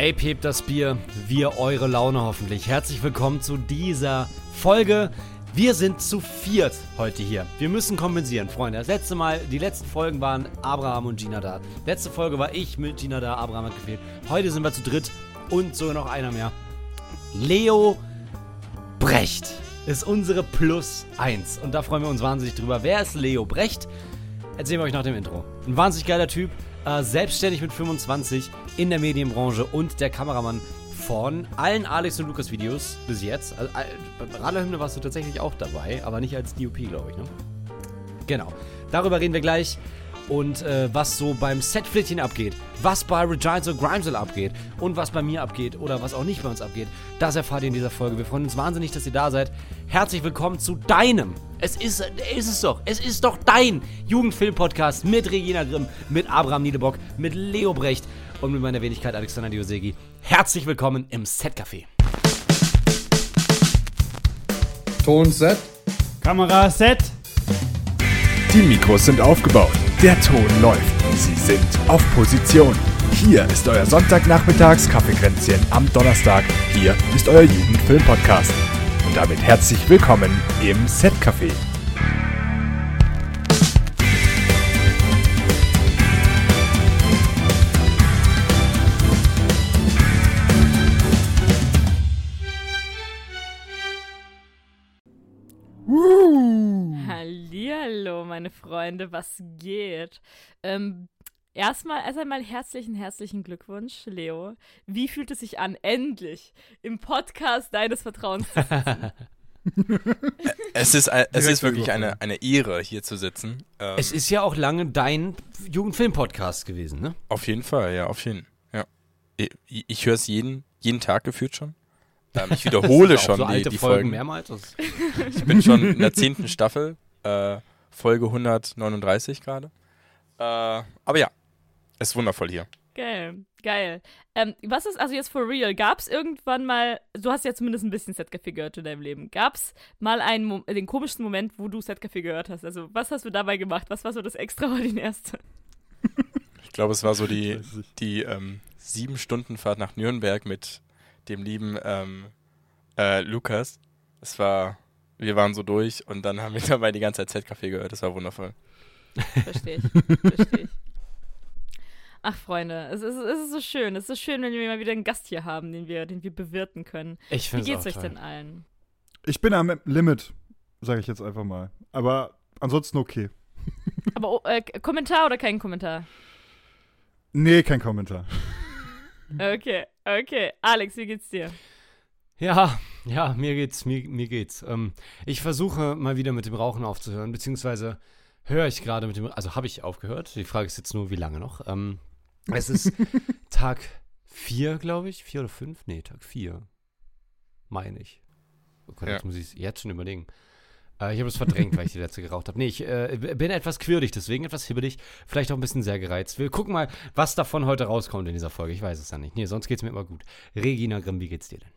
Ape hebt das Bier, wir eure Laune hoffentlich. Herzlich willkommen zu dieser Folge. Wir sind zu viert heute hier. Wir müssen kompensieren, Freunde. Das letzte Mal, die letzten Folgen waren Abraham und Gina da. Letzte Folge war ich mit Gina da, Abraham hat gefehlt. Heute sind wir zu dritt und sogar noch einer mehr. Leo Brecht ist unsere Plus 1. Und da freuen wir uns wahnsinnig drüber. Wer ist Leo Brecht? Erzählen wir euch nach dem Intro. Ein wahnsinnig geiler Typ, äh, selbstständig mit 25 in der Medienbranche und der Kameramann von allen Alex und Lukas Videos bis jetzt. Also, äh, bei Radlerhymne warst du tatsächlich auch dabei, aber nicht als DOP, glaube ich, ne? Genau. Darüber reden wir gleich. Und äh, was so beim Setflittchen abgeht, was bei Regines und Grimesel abgeht und was bei mir abgeht oder was auch nicht bei uns abgeht, das erfahrt ihr in dieser Folge. Wir freuen uns wahnsinnig, dass ihr da seid. Herzlich willkommen zu deinem, es ist, ist es doch, es ist doch dein Jugendfilm-Podcast mit Regina Grimm, mit Abraham Niedebock, mit Leo Brecht und mit meiner Wenigkeit Alexander Diosegi. Herzlich willkommen im Setcafé. Ton Set. Kamera Set. Die Mikros sind aufgebaut. Der Ton läuft. Sie sind auf Position. Hier ist euer Sonntagnachmittags Kaffeekränzchen am Donnerstag. Hier ist euer Jugendfilm-Podcast. Und damit herzlich willkommen im Set-Café. Hallihallo, meine Freunde, was geht? Ähm, erstmal, erst einmal herzlichen, herzlichen Glückwunsch, Leo. Wie fühlt es sich an, endlich im Podcast deines Vertrauens zu sitzen? Es ist, ein- es ist wirklich eine, eine Ehre, hier zu sitzen. Ähm, Es ist ja auch lange dein Jugendfilm-Podcast gewesen, ne? auf jeden Fall, ja, auf jeden Ja. Ich, ich höre es jeden, jeden Tag gefühlt schon. Ähm, ich wiederhole schon so die, alte die Folgen Folgen. mehrmals. Ich bin schon in der zehnten Staffel, äh, Folge 139 gerade. Äh, aber ja, es ist wundervoll hier. geil, geil. Ähm, was ist also jetzt for real? Gab es irgendwann mal, du hast ja zumindest ein bisschen Setcafé gehört in deinem Leben, gab es mal einen, Mo den komischsten Moment, wo du Setcafé gehört hast? Also was hast du dabei gemacht? Was war so das Extraordinärste? Ich glaube, es war so die, die ähm, sieben Stunden Fahrt nach Nürnberg mit dem lieben ähm, äh, Lukas. Es war, wir waren so durch und dann haben wir dabei die ganze Zeit Z-Café gehört. Das war wundervoll. Verstehe ich. Verstehe ich. Ach, Freunde, es ist, es ist so schön. Es ist so schön, wenn wir mal wieder einen Gast hier haben, den wir, den wir bewirten können. ich Wie geht's auch euch toll. denn allen? Ich bin am Limit, sage ich jetzt einfach mal. Aber ansonsten okay. Aber oh, äh, Kommentar oder kein Kommentar? Nee, kein Kommentar. Okay, okay. Alex, wie geht's dir? Ja, ja, mir geht's, mir, mir geht's. Ähm, ich versuche mal wieder mit dem Rauchen aufzuhören, beziehungsweise höre ich gerade mit dem, also habe ich aufgehört. Die Frage ist jetzt nur, wie lange noch. Ähm, es ist Tag 4, glaube ich. 4 oder 5? Nee, Tag 4. Meine ich. Oh Gott, Ja. jetzt muss ich es jetzt schon überlegen. Äh, ich habe es verdrängt, weil ich die letzte geraucht habe. Nee, ich äh, bin etwas quirlig, deswegen etwas hibbelig. Vielleicht auch ein bisschen sehr gereizt. Wir gucken mal, was davon heute rauskommt in dieser Folge. Ich weiß es ja nicht. Nee, sonst geht's mir immer gut. Regina Grimm, wie geht's dir denn?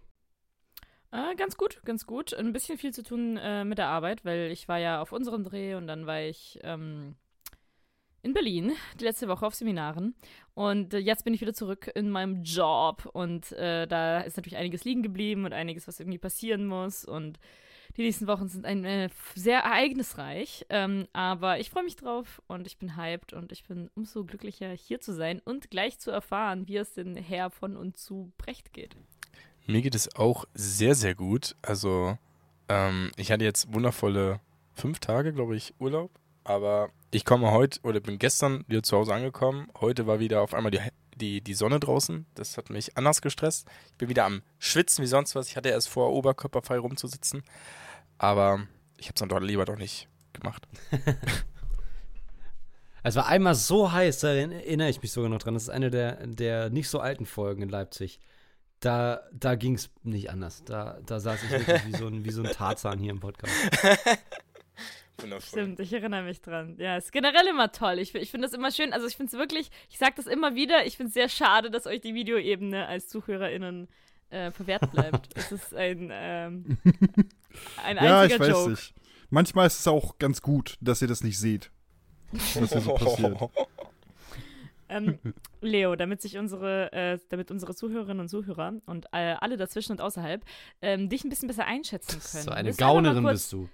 Äh, ganz gut, ganz gut. Ein bisschen viel zu tun äh, mit der Arbeit, weil ich war ja auf unserem Dreh und dann war ich ähm, in Berlin die letzte Woche auf Seminaren. Und äh, jetzt bin ich wieder zurück in meinem Job und äh, da ist natürlich einiges liegen geblieben und einiges, was irgendwie passieren muss. Und die nächsten Wochen sind ein, äh, sehr ereignisreich. Ähm, aber ich freue mich drauf und ich bin hyped und ich bin umso glücklicher, hier zu sein und gleich zu erfahren, wie es denn her von und zu Brecht geht. Mir geht es auch sehr, sehr gut. Also, ähm, ich hatte jetzt wundervolle fünf Tage, glaube ich, Urlaub. Aber ich komme heute oder bin gestern wieder zu Hause angekommen. Heute war wieder auf einmal die, die, die Sonne draußen. Das hat mich anders gestresst. Ich bin wieder am Schwitzen wie sonst was. Ich hatte erst vor, oberkörperfrei rumzusitzen. Aber ich habe es dann doch lieber doch nicht gemacht. Es war einmal so heiß, da erinnere ich mich sogar noch dran. Das ist eine der, der nicht so alten Folgen in Leipzig. Da, da ging es nicht anders. Da, da saß ich wirklich wie so, ein, wie so ein Tarzan hier im Podcast. Stimmt, ich erinnere mich dran. Ja, ist generell immer toll. Ich, ich finde das immer schön. Also ich finde es wirklich, ich sage das immer wieder, ich finde es sehr schade, dass euch die Videoebene als ZuhörerInnen äh, verwehrt bleibt. es ist ein, ähm, ein Ja, ich einziger weiß Joke. nicht. Manchmal ist es auch ganz gut, dass ihr das nicht seht. Was hier so passiert. Ähm, Leo, damit sich unsere, äh, damit unsere Zuhörerinnen und Zuhörer und äh, alle dazwischen und außerhalb ähm, dich ein bisschen besser einschätzen können. So eine mal Gaunerin kurz- bist du.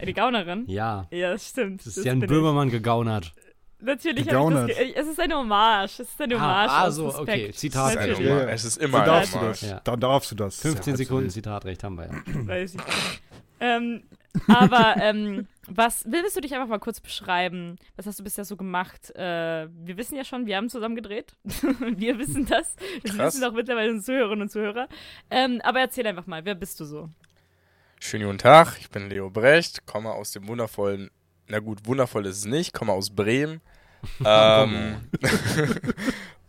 Eine Gaunerin? Ja. Ja, das stimmt. Das ist das Jan Böhmermann gegaunert. ich. Natürlich habe ich Gegaunert. das ge Es ist eine Hommage. Es ist eine Ah, Hommage. ah, aus so, Respekt. okay. Zitat. Es ist, Natürlich. Ja, es ist Dann immer darfst du eine das. Hommage. Ja. Dann darfst du das. 15 Ja, Sekunden. Zitatrecht haben wir ja. Weiß ich. ähm, aber ähm, was willst du dich einfach mal kurz beschreiben? Was hast du bisher so gemacht? Äh, wir wissen ja schon, wir haben zusammen gedreht. wir wissen das. Das Krass. wissen auch mittlerweile unsere Zuhörerinnen und Zuhörer. Ähm, aber erzähl einfach mal, wer bist du so? Schönen guten Tag, ich bin Leo Brecht, komme aus dem wundervollen, na gut, wundervoll ist es nicht, komme aus Bremen. ähm,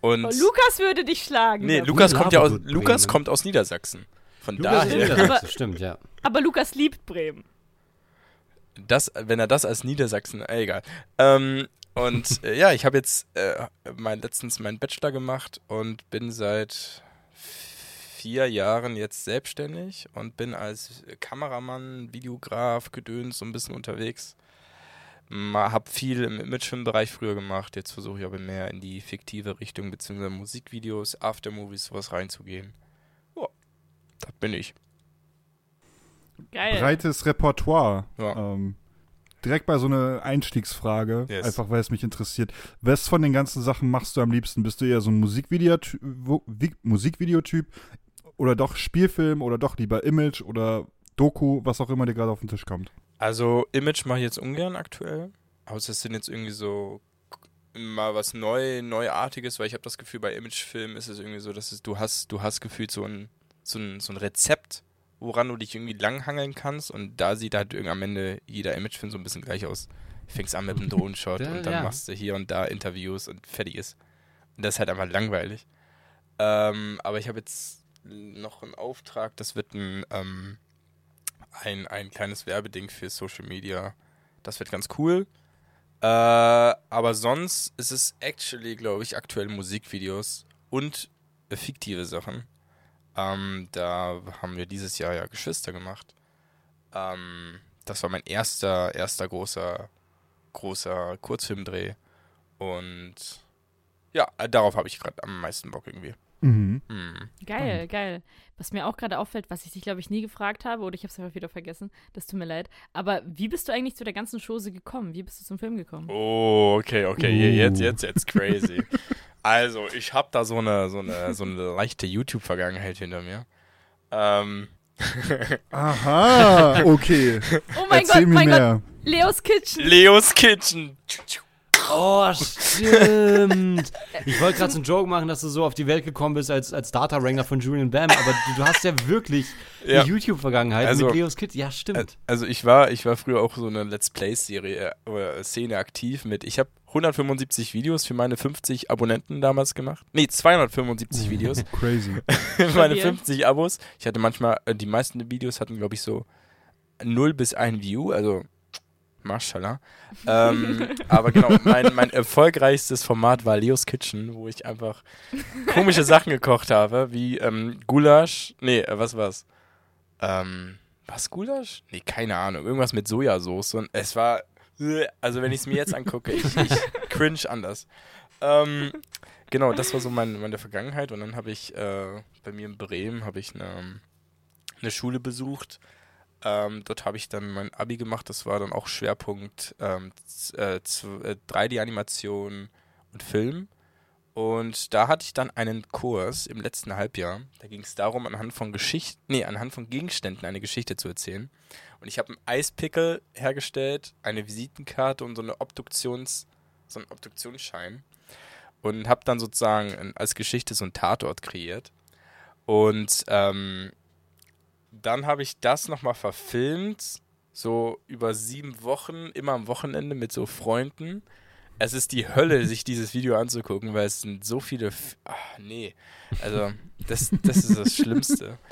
und Oh, Lukas würde dich schlagen. nee. Lukas kommt ja aus Lukas kommt aus Niedersachsen. Von Lukas daher, Niedersachse, Aber- stimmt, ja. aber Lukas liebt Bremen. Das, wenn er das als Niedersachsen, äh, egal. Ähm, und äh, ja, ich habe jetzt äh, mein, letztens meinen Bachelor gemacht und bin seit vier Jahren jetzt selbstständig und bin als Kameramann, Videograf, Gedöns so ein bisschen unterwegs. Ma, hab viel im Imagefilmbereich früher gemacht, jetzt versuche ich aber mehr in die fiktive Richtung, beziehungsweise Musikvideos, Aftermovies, sowas reinzugehen. Ja, das bin ich. Geil. Breites Repertoire. Ja. Ähm, direkt bei so einer Einstiegsfrage, Yes. einfach weil es mich interessiert. Was von den ganzen Sachen machst du am liebsten? Bist du eher so ein Musikvideo- Musikvideotyp oder doch Spielfilm oder doch lieber Image oder Doku, was auch immer dir gerade auf den Tisch kommt? Also Image mache ich jetzt ungern aktuell. Aber es sind jetzt irgendwie so mal was neu, neuartiges, weil ich habe das Gefühl, bei Imagefilmen ist es irgendwie so, dass es, du hast, du hast gefühlt so ein, so ein, so ein Rezept, woran du dich irgendwie langhangeln kannst und da sieht halt irgendwie am Ende jeder Imagefilm so ein bisschen gleich aus. Fängst an mit einem Drohnenshot Ja, und dann ja. machst du hier und da Interviews und fertig ist. Und das ist halt einfach langweilig. Ähm, aber ich habe jetzt noch einen Auftrag, das wird ein, ähm, ein, ein kleines Werbeding für Social Media. Das wird ganz cool. Äh, aber sonst ist es actually, glaube ich, aktuell Musikvideos und fiktive Sachen. Ähm, da haben wir dieses Jahr ja Geschwister gemacht. Ähm, das war mein erster, erster großer, großer Kurzfilmdreh. Und ja, darauf habe ich gerade am meisten Bock irgendwie. Mhm. Hm. Geil, geil. Was mir auch gerade auffällt, was ich dich, glaube ich, nie gefragt habe, oder ich habe es einfach wieder vergessen, das tut mir leid. Aber wie bist du eigentlich zu der ganzen Chose gekommen? Wie bist du zum Film gekommen? Oh, okay, okay, je- jetzt, Uh. jetzt, jetzt crazy. also, ich habe da so eine, so eine, so eine leichte YouTube-Vergangenheit hinter mir. Ähm, Aha, okay. Oh mein Erzähl Gott, mein Gott, mehr. Leos Kitchen. Leos Kitchen. Oh, stimmt. Ich wollte gerade so einen Joke machen, dass du so auf die Welt gekommen bist als, als Data-Wrangler von Julian Bam, aber du, du hast ja wirklich Ja. eine YouTube-Vergangenheit Also- mit Leos Kid. Ja, stimmt. Also ich war, ich war früher auch so eine Let's Play-Serie äh, oder Szene aktiv mit. Ich habe 175 Videos für meine 50 Abonnenten damals gemacht. Nee, 275 Videos Crazy. für meine dir? 50 Abos. Ich hatte manchmal, äh, die meisten Videos hatten, glaube ich, so 0 bis 1 View, also Mashallah. ähm, aber genau, mein, mein erfolgreichstes Format war Leos Kitchen, wo ich einfach komische Sachen gekocht habe, wie ähm, Gulasch. Nee, äh, was war's? Ähm, was Gulasch? Nee, keine Ahnung. Irgendwas mit Sojasauce. Und es war. Also, wenn ich es mir jetzt angucke, ich, ich cringe anders. Ähm, genau, das war so mein, meine Vergangenheit. Und dann habe ich äh, bei mir in Bremen ich eine, eine Schule besucht. Ähm, dort habe ich dann mein Abi gemacht. Das war dann auch Schwerpunkt ähm, äh, z- äh, 3D-Animation und Film. Und da hatte ich dann einen Kurs im letzten Halbjahr. Da ging es darum, anhand von Geschichten, nee, anhand von Gegenständen eine Geschichte zu erzählen. Und ich habe einen Eispickel hergestellt, eine Visitenkarte und so eine Obduktions, so einen Obduktionsschein. Und habe dann sozusagen ein- als Geschichte so einen Tatort kreiert. Und ähm, dann habe ich das nochmal verfilmt, so über sieben Wochen, immer am Wochenende mit so Freunden. Es ist die Hölle, sich dieses Video anzugucken, weil es sind so viele. F Ach, nee. Also, das, das ist das Schlimmste.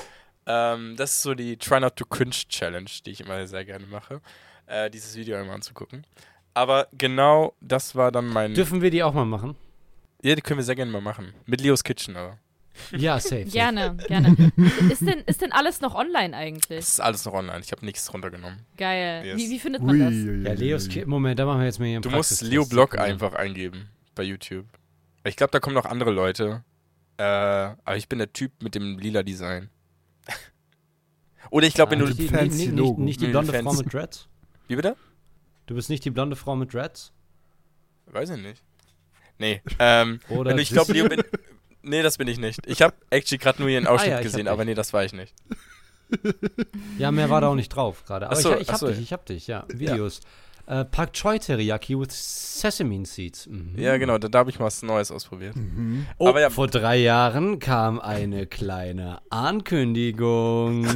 Ähm, das ist so die Try Not to Cringe Challenge, die ich immer sehr gerne mache, äh, dieses Video einmal anzugucken. Aber genau das war dann mein. Dürfen wir die auch mal machen? ja, die können wir sehr gerne mal machen. Mit Leos Kitchen, aber. Ja, safe. safe. Gerne, gerne. ist, denn, ist denn alles noch online eigentlich? Das ist alles noch online. Ich habe nichts runtergenommen. Geil. Yes. Wie, wie findet man das? Ui, Ja, Leos. Moment, da machen wir jetzt mal hier einen Du musst. Leo Blog einfach eingeben. bei YouTube. Ich glaube, da kommen noch andere Leute. Äh, aber ich bin der Typ mit dem lila Design. Oder ich glaube, wenn Ah, du. nicht, die- fancy nicht, nicht, nicht die blonde fancy. Frau mit Dreads? Wie bitte? Du bist nicht die blonde Frau mit Dreads? Weiß ich nicht. Nee, ähm, Oder wenn du, ich glaube, Leo bin. Nee, das bin ich nicht. Ich habe actually gerade nur ihren Ausschnitt Ah ja, gesehen, aber nee, das war ich nicht. Ja, mehr war da auch nicht drauf gerade. Aber Ach so, ich, ich hab so, dich, ja. ich hab dich, ja. Videos. Äh, Pak Choi Teriyaki with Sesame Seeds. Mhm. Ja, genau, da, da habe ich mal was Neues ausprobiert. Mhm. Oh, Aber ja- vor drei Jahren kam eine kleine Ankündigung.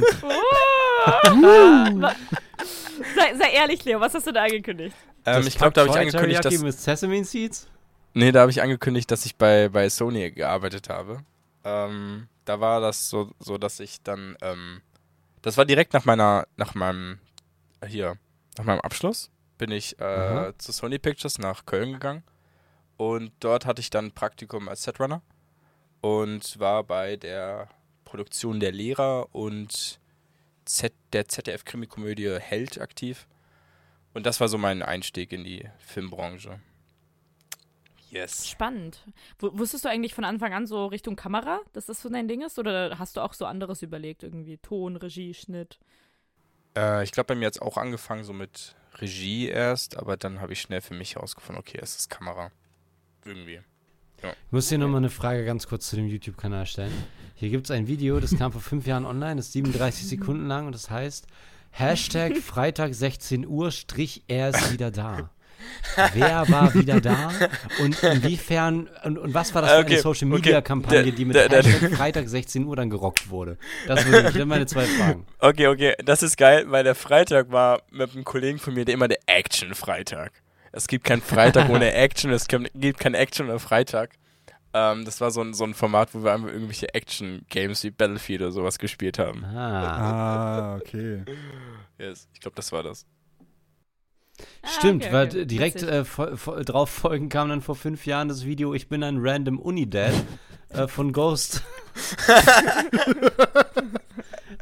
sei, sei ehrlich, Leo, was hast du da angekündigt? Ähm, ich glaube, da habe ich Pak Choi angekündigt, Teriyaki dass. with Sesame Seeds? Nee, da habe ich angekündigt, dass ich bei, bei Sony gearbeitet habe. Ähm, da war das so, so dass ich dann, ähm, das war direkt nach meiner, nach meinem, hier, nach meinem Abschluss, bin ich äh, Aha. zu Sony Pictures nach Köln gegangen und dort hatte ich dann Praktikum als Setrunner und war bei der Produktion der Lehrer und Z, der ZDF-Krimikomödie Held aktiv. Und das war so mein Einstieg in die Filmbranche. Yes. Spannend. W wusstest du eigentlich von Anfang an so Richtung Kamera, dass das so dein Ding ist? Oder hast du auch so anderes überlegt? Irgendwie Ton, Regie, Schnitt? Äh, ich glaube, bei mir hat es auch angefangen so mit Regie erst, aber dann habe ich schnell für mich herausgefunden, okay, es ist Kamera. Irgendwie. Ich muss dir nochmal eine Frage ganz kurz zu dem YouTube-Kanal stellen. Hier gibt es ein Video, das kam vor fünf Jahren online, das ist 37 Sekunden lang und das heißt Hashtag Freitag 16 Uhr Strich er ist wieder da. Wer war wieder da und inwiefern und, und was war das für Okay, eine Social Media okay. Kampagne, Der- die mit der- der- Hashtag Freitag 16 Uhr dann gerockt wurde? Das, sind meine zwei Fragen. Okay, okay, das ist geil, weil der Freitag war mit einem Kollegen von mir der immer der Action-Freitag. Es gibt keinen Freitag ohne Action, es gibt gibt kein Action ohne Freitag. Ähm, das war so ein, so ein Format, wo wir einfach irgendwelche Action-Games wie Battlefield oder sowas gespielt haben. Ah. Ah, okay. Yes, ich glaube, das war das. Stimmt, Ah, okay, weil okay. direkt äh, drauf folgen kam dann vor fünf Jahren das Video Ich bin ein random Unidad äh, von Ghost.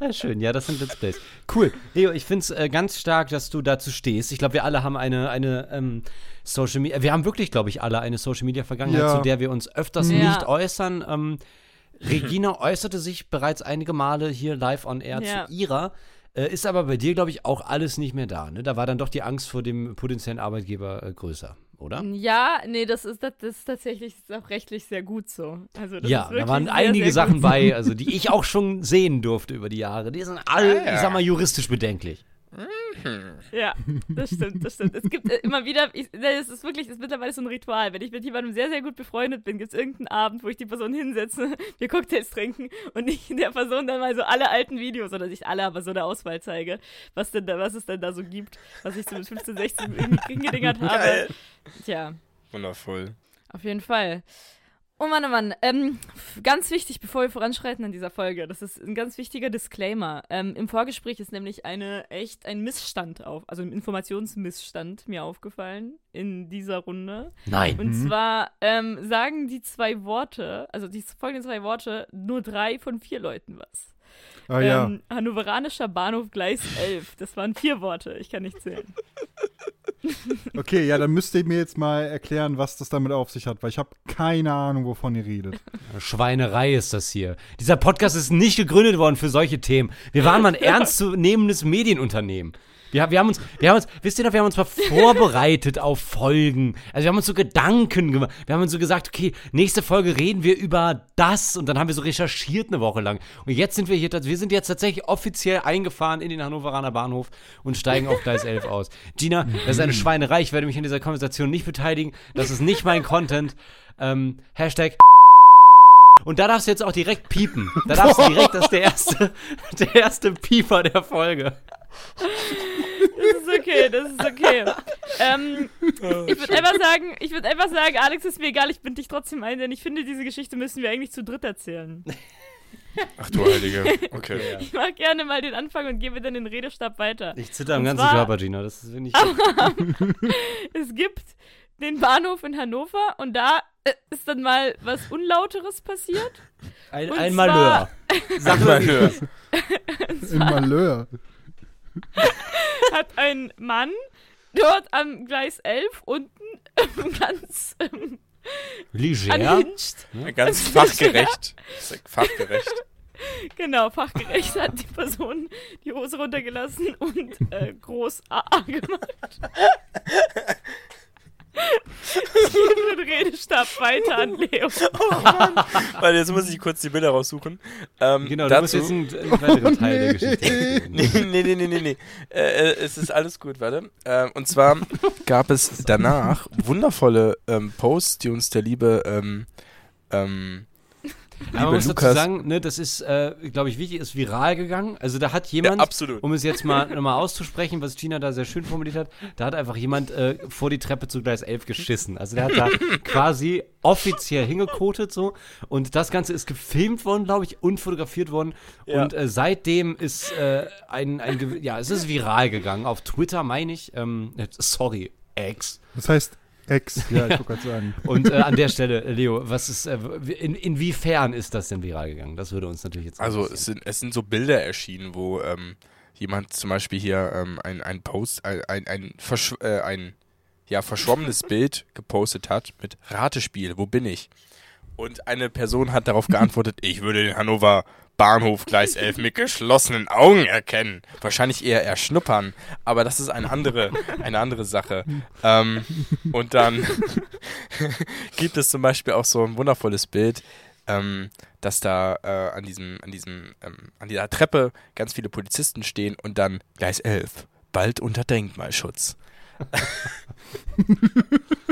ja, schön, ja, das sind Let's Plays. Cool. Leo, ich finde es äh, ganz stark, dass du dazu stehst. Ich glaube, wir alle haben eine, eine ähm, Social Media, wir haben wirklich, glaube ich, alle eine Social Media Vergangenheit, Ja. zu der wir uns öfters Ja. nicht äußern. Ähm, Regina äußerte sich bereits einige Male hier live on air Ja. zu ihrer. Äh, ist aber bei dir, glaube ich, auch alles nicht mehr da. Ne? Da war dann doch die Angst vor dem potenziellen Arbeitgeber äh, größer, oder? Ja, nee, das ist, das ist tatsächlich auch rechtlich sehr gut so. Also das ja, da waren sehr, einige sehr Sachen bei, also die ich auch schon sehen durfte über die Jahre. Die sind alle, ich sag mal, juristisch bedenklich. Ja, das stimmt, das stimmt. Es gibt äh, immer wieder, ich, es ist wirklich, es ist mittlerweile so ein Ritual. Wenn ich mit jemandem sehr, sehr gut befreundet bin, gibt es irgendeinen Abend, wo ich die Person hinsetze, wir Cocktails trinken und ich der Person dann mal so alle alten Videos, oder nicht alle, aber so eine Auswahl zeige, was, denn da, was es denn da so gibt, was ich so mit 15, 16 irgendwie gedingert habe. Geil. Tja, Wundervoll. auf jeden Fall. Oh Mann, oh Mann. Ähm, ganz wichtig, bevor wir voranschreiten in dieser Folge, das ist ein ganz wichtiger Disclaimer. Ähm, Im Vorgespräch ist nämlich eine echt ein Missstand auf, also ein Informationsmissstand mir aufgefallen in dieser Runde. Nein. Und zwar ähm, sagen die zwei Worte, also die folgenden zwei Worte, nur drei von vier Leuten was. Ah ja. Ähm, Hannoveranischer Bahnhof Gleis 11. Das waren vier Worte, ich kann nicht zählen. Okay, ja, dann müsst ihr mir jetzt mal erklären, was das damit auf sich hat, weil ich habe keine Ahnung, wovon ihr redet. Schweinerei ist das hier. Dieser Podcast ist nicht gegründet worden für solche Themen. Wir waren mal ein ernstzunehmendes Medienunternehmen. Wir, wir haben uns, wir haben uns, wisst ihr noch, wir haben uns mal vorbereitet auf Folgen. Also wir haben uns so Gedanken gemacht. Wir haben uns so gesagt, okay, nächste Folge reden wir über das und dann haben wir so recherchiert eine Woche lang. Und jetzt sind wir hier, wir sind jetzt tatsächlich offiziell eingefahren in den Hannoveraner Bahnhof und steigen auf Gleis 11 aus. Gina, das ist eine Schweinerei. Ich werde mich in dieser Konversation nicht beteiligen. Das ist nicht mein Content. Ähm, Hashtag und da darfst du jetzt auch direkt piepen. Da darfst du direkt, das ist der erste, der erste Pieper der Folge. Das ist okay, das ist okay. ähm, ich würde einfach sagen, ich würde einfach sagen, Alex ist mir egal, ich bin dich trotzdem ein, denn ich finde, diese Geschichte müssen wir eigentlich zu dritt erzählen. Ach du Heilige. Okay. Ich mag gerne mal den Anfang und gebe dann den Redestab weiter. Ich zitter am Und ganzen zwar- Körper, Gina. Das ist ich. Es gibt den Bahnhof in Hannover und da äh, ist dann mal was Unlauteres passiert. Ein, Und ein Malheur. Sag mal, Malheur. Im Malheur. Hat ein Mann dort am Gleis 11 unten ähm, ganz ähm, Leger. Unhinged. Ganz fachgerecht. Fachgerecht. Genau, fachgerecht hat die Person die Hose runtergelassen und äh, groß AA gemacht. Ich gebe den Redestab weiter an Leo. Weil jetzt muss ich kurz die Bilder raussuchen. Ähm, Genau, dazu, du musst jetzt einen weiteren Teil der Geschichte. Nee, nee, nee, nee, nee, nee. Äh, äh, es ist alles gut, warte. Ähm, und zwar gab es danach wundervolle ähm, Posts, die uns der liebe ähm, Aber man muss dazu Lukas- sagen, ne, das ist, äh, glaube ich, wichtig, ist viral gegangen. Also da hat ja, jemand, absolut. um es jetzt mal nochmal auszusprechen, was Gina da sehr schön formuliert hat, da hat einfach jemand äh, vor die Treppe zu Gleis 11 geschissen. Also der hat da quasi offiziell hingekotet so und das Ganze ist gefilmt worden, glaube ich, und fotografiert worden Ja. und äh, seitdem ist äh, ein, ein, ja, es ist viral gegangen. Auf Twitter meine ich, ähm, äh, sorry, Ex. Das heißt Ex. Ja, ich wollte gerade sagen. Und äh, an der Stelle, äh, Leo, was ist, äh, in, inwiefern ist das denn viral gegangen? Das würde uns natürlich jetzt Also interessieren. es sind, es sind so Bilder erschienen, wo ähm, jemand zum Beispiel hier ähm, ein, ein Post, ein, ein, ein, verschw äh, ein ja, verschwommenes Bild gepostet hat mit Ratespiel, wo bin ich? Und eine Person hat darauf geantwortet, ich würde den Hannover Bahnhof Gleis 11 mit geschlossenen Augen erkennen. Wahrscheinlich eher erschnuppern, aber das ist eine andere, eine andere Sache. Ähm, und dann gibt es zum Beispiel auch so ein wundervolles Bild, ähm, dass da äh, an diesem, an diesem, ähm, an dieser Treppe ganz viele Polizisten stehen und dann Gleis 11, bald unter Denkmalschutz.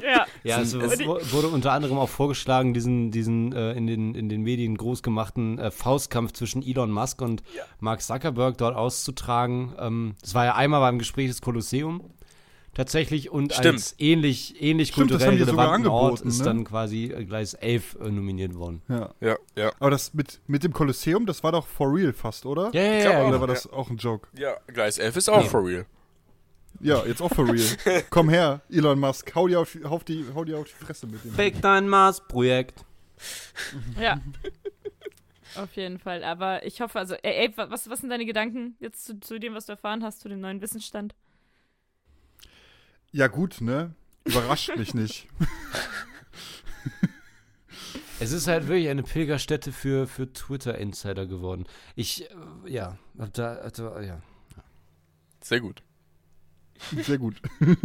Ja. Ja, es, sind- es wu- wurde unter anderem auch vorgeschlagen, diesen, diesen äh, in, den, in den Medien groß gemachten äh, Faustkampf zwischen Elon Musk und Mark Zuckerberg dort auszutragen. Ähm, das war ja einmal beim Gespräch des Kolosseum tatsächlich und Stimmt. als ähnlich, ähnlich Stimmt, kulturell relevanten Ort ist ne? dann quasi äh, Gleis 11 äh, nominiert worden. Ja. Ja, ja. Aber das mit, mit dem Kolosseum, das war doch for real fast, oder? Ja, ja, ja. Oder genau. war das auch ein Joke? Ja, Gleis 11 ist auch Nee. for real. Ja, jetzt auch for real. Komm her, Elon Musk, hau dir auf, die- auf die, hau dir auf die Fresse mit dem. Fake dein Mars-Projekt. Ja. Auf jeden Fall. Aber ich hoffe, also, ey, ey was, was sind deine Gedanken jetzt zu, zu dem, was du erfahren hast, zu dem neuen Wissensstand? Ja gut, ne? Überrascht mich nicht. Es ist halt wirklich eine Pilgerstätte für, für Twitter-Insider geworden. Ich, äh, ja, hab da, also, ja. Sehr gut. Sehr gut.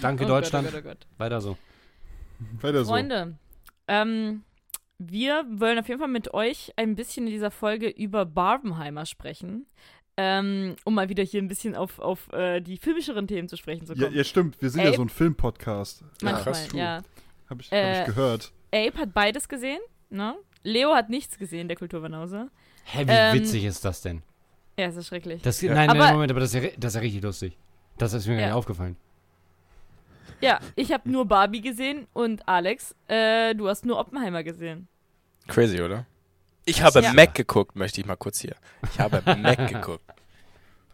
Danke, Oh Deutschland. Gott, oh Gott, oh Gott. Weiter so. Weiter so. Freunde, ähm, wir wollen auf jeden Fall mit euch ein bisschen in dieser Folge über Barbenheimer sprechen. Ähm, um mal wieder hier ein bisschen auf, auf äh, die filmischeren Themen zu sprechen zu Ja, kommen. ja, stimmt. Wir sind ja Ey. so ein Filmpodcast. Manchmal, krass, ja. Hab ich, Äh, hab ich gehört. Abe hat beides gesehen, ne? Leo hat nichts gesehen, der Kulturbanause. Hä, wie Ähm, witzig ist das denn? Ja, ist ja schrecklich. Das, Ja. Nein, nein, Aber- Moment, aber das ist, ja, das ist ja richtig lustig. Das ist mir gar Ja. nicht aufgefallen. Ja, ich habe nur Barbie gesehen und Alex, äh, du hast nur Oppenheimer gesehen. Crazy, oder? Ich habe Ja. Mac geguckt, möchte ich mal kurz hier. Ich habe Mac geguckt.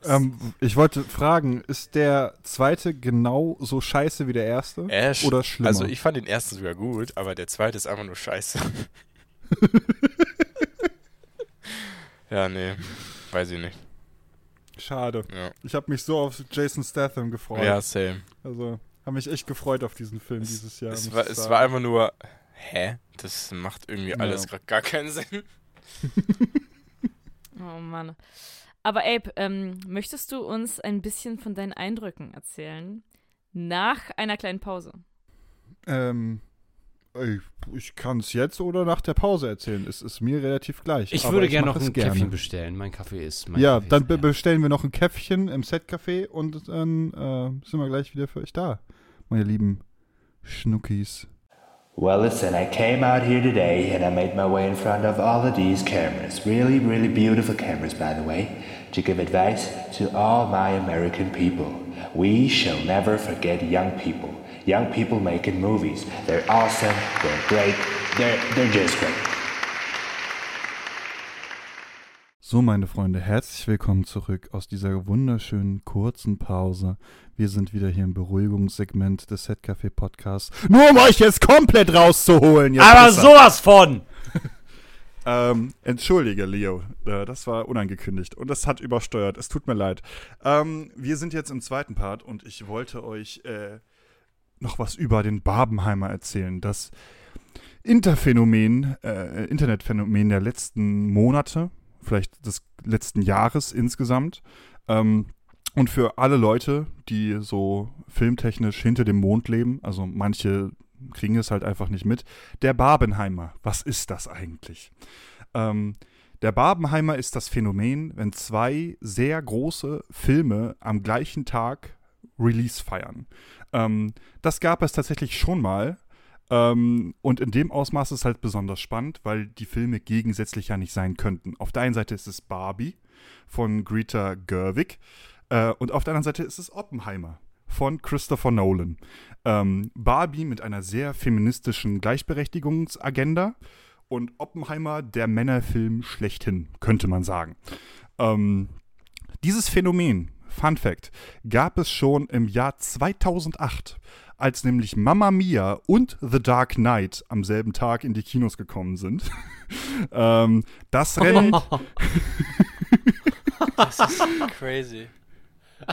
Ähm, ich wollte fragen, ist der zweite genau so scheiße wie der erste? Ash. Oder schlimmer? Also ich fand den ersten sogar gut, aber der zweite ist einfach nur scheiße. ja, nee. Weiß ich nicht. Schade. Ja, Ich habe mich so auf Jason Statham gefreut. ja same. Also, habe mich echt gefreut auf diesen Film dieses Jahr. es, war, es war einfach nur, hä? Das macht irgendwie Ja. alles gerade gar keinen Sinn. Oh Mann. Aber Abe, ähm, möchtest du uns ein bisschen von deinen Eindrücken erzählen? Nach einer kleinen Pause. Ähm, ich, ich kann es jetzt oder nach der Pause erzählen. Es ist mir relativ gleich. Ich würde gerne noch ein Käffchen bestellen. Mein Kaffee ist. Mein Ja, Kaffee dann ist be leer. bestellen wir noch ein Käffchen im Set-Café und dann äh, sind wir gleich wieder für euch da, meine lieben Schnuckis. Well, listen, I came out here today and I made my way in front of all of these cameras. Really, really beautiful cameras, by the way, to give advice to all my American people. We shall never forget young people. Young people making movies. They're awesome, they're great, they're, they're just great. So, meine Freunde, herzlich willkommen zurück aus dieser wunderschönen kurzen Pause. Wir sind wieder hier im Beruhigungssegment des Setcafé Podcasts. Nur um euch jetzt komplett rauszuholen. Jetzt Aber ist er. sowas von! Ähm, entschuldige, Leo. Äh, das war unangekündigt und das hat übersteuert. Es tut mir leid. Ähm, wir sind jetzt im zweiten Part und ich wollte euch äh, noch was über den Barbenheimer erzählen. Das Interphänomen, äh, Internetphänomen der letzten Monate, vielleicht des letzten Jahres insgesamt. Ähm, und für alle Leute, die so filmtechnisch hinter dem Mond leben, also manche kriegen es halt einfach nicht mit, der Barbenheimer, was ist das eigentlich? Ähm, der Barbenheimer ist das Phänomen, wenn zwei sehr große Filme am gleichen Tag Release feiern. Ähm, das gab es tatsächlich schon mal. Ähm, und in dem Ausmaß ist es halt besonders spannend, weil die Filme gegensätzlich ja nicht sein könnten. Auf der einen Seite ist es Barbie von Greta Gerwig äh, und auf der anderen Seite ist es Oppenheimer von Christopher Nolan. Ähm, Barbie mit einer sehr feministischen Gleichberechtigungsagenda und Oppenheimer der Männerfilm schlechthin, könnte man sagen. Ähm, dieses Phänomen, Fun Fact, gab es schon im Jahr 2008, als nämlich Mamma Mia und The Dark Knight am selben Tag in die Kinos gekommen sind. ähm, das Rennen, Das ist crazy.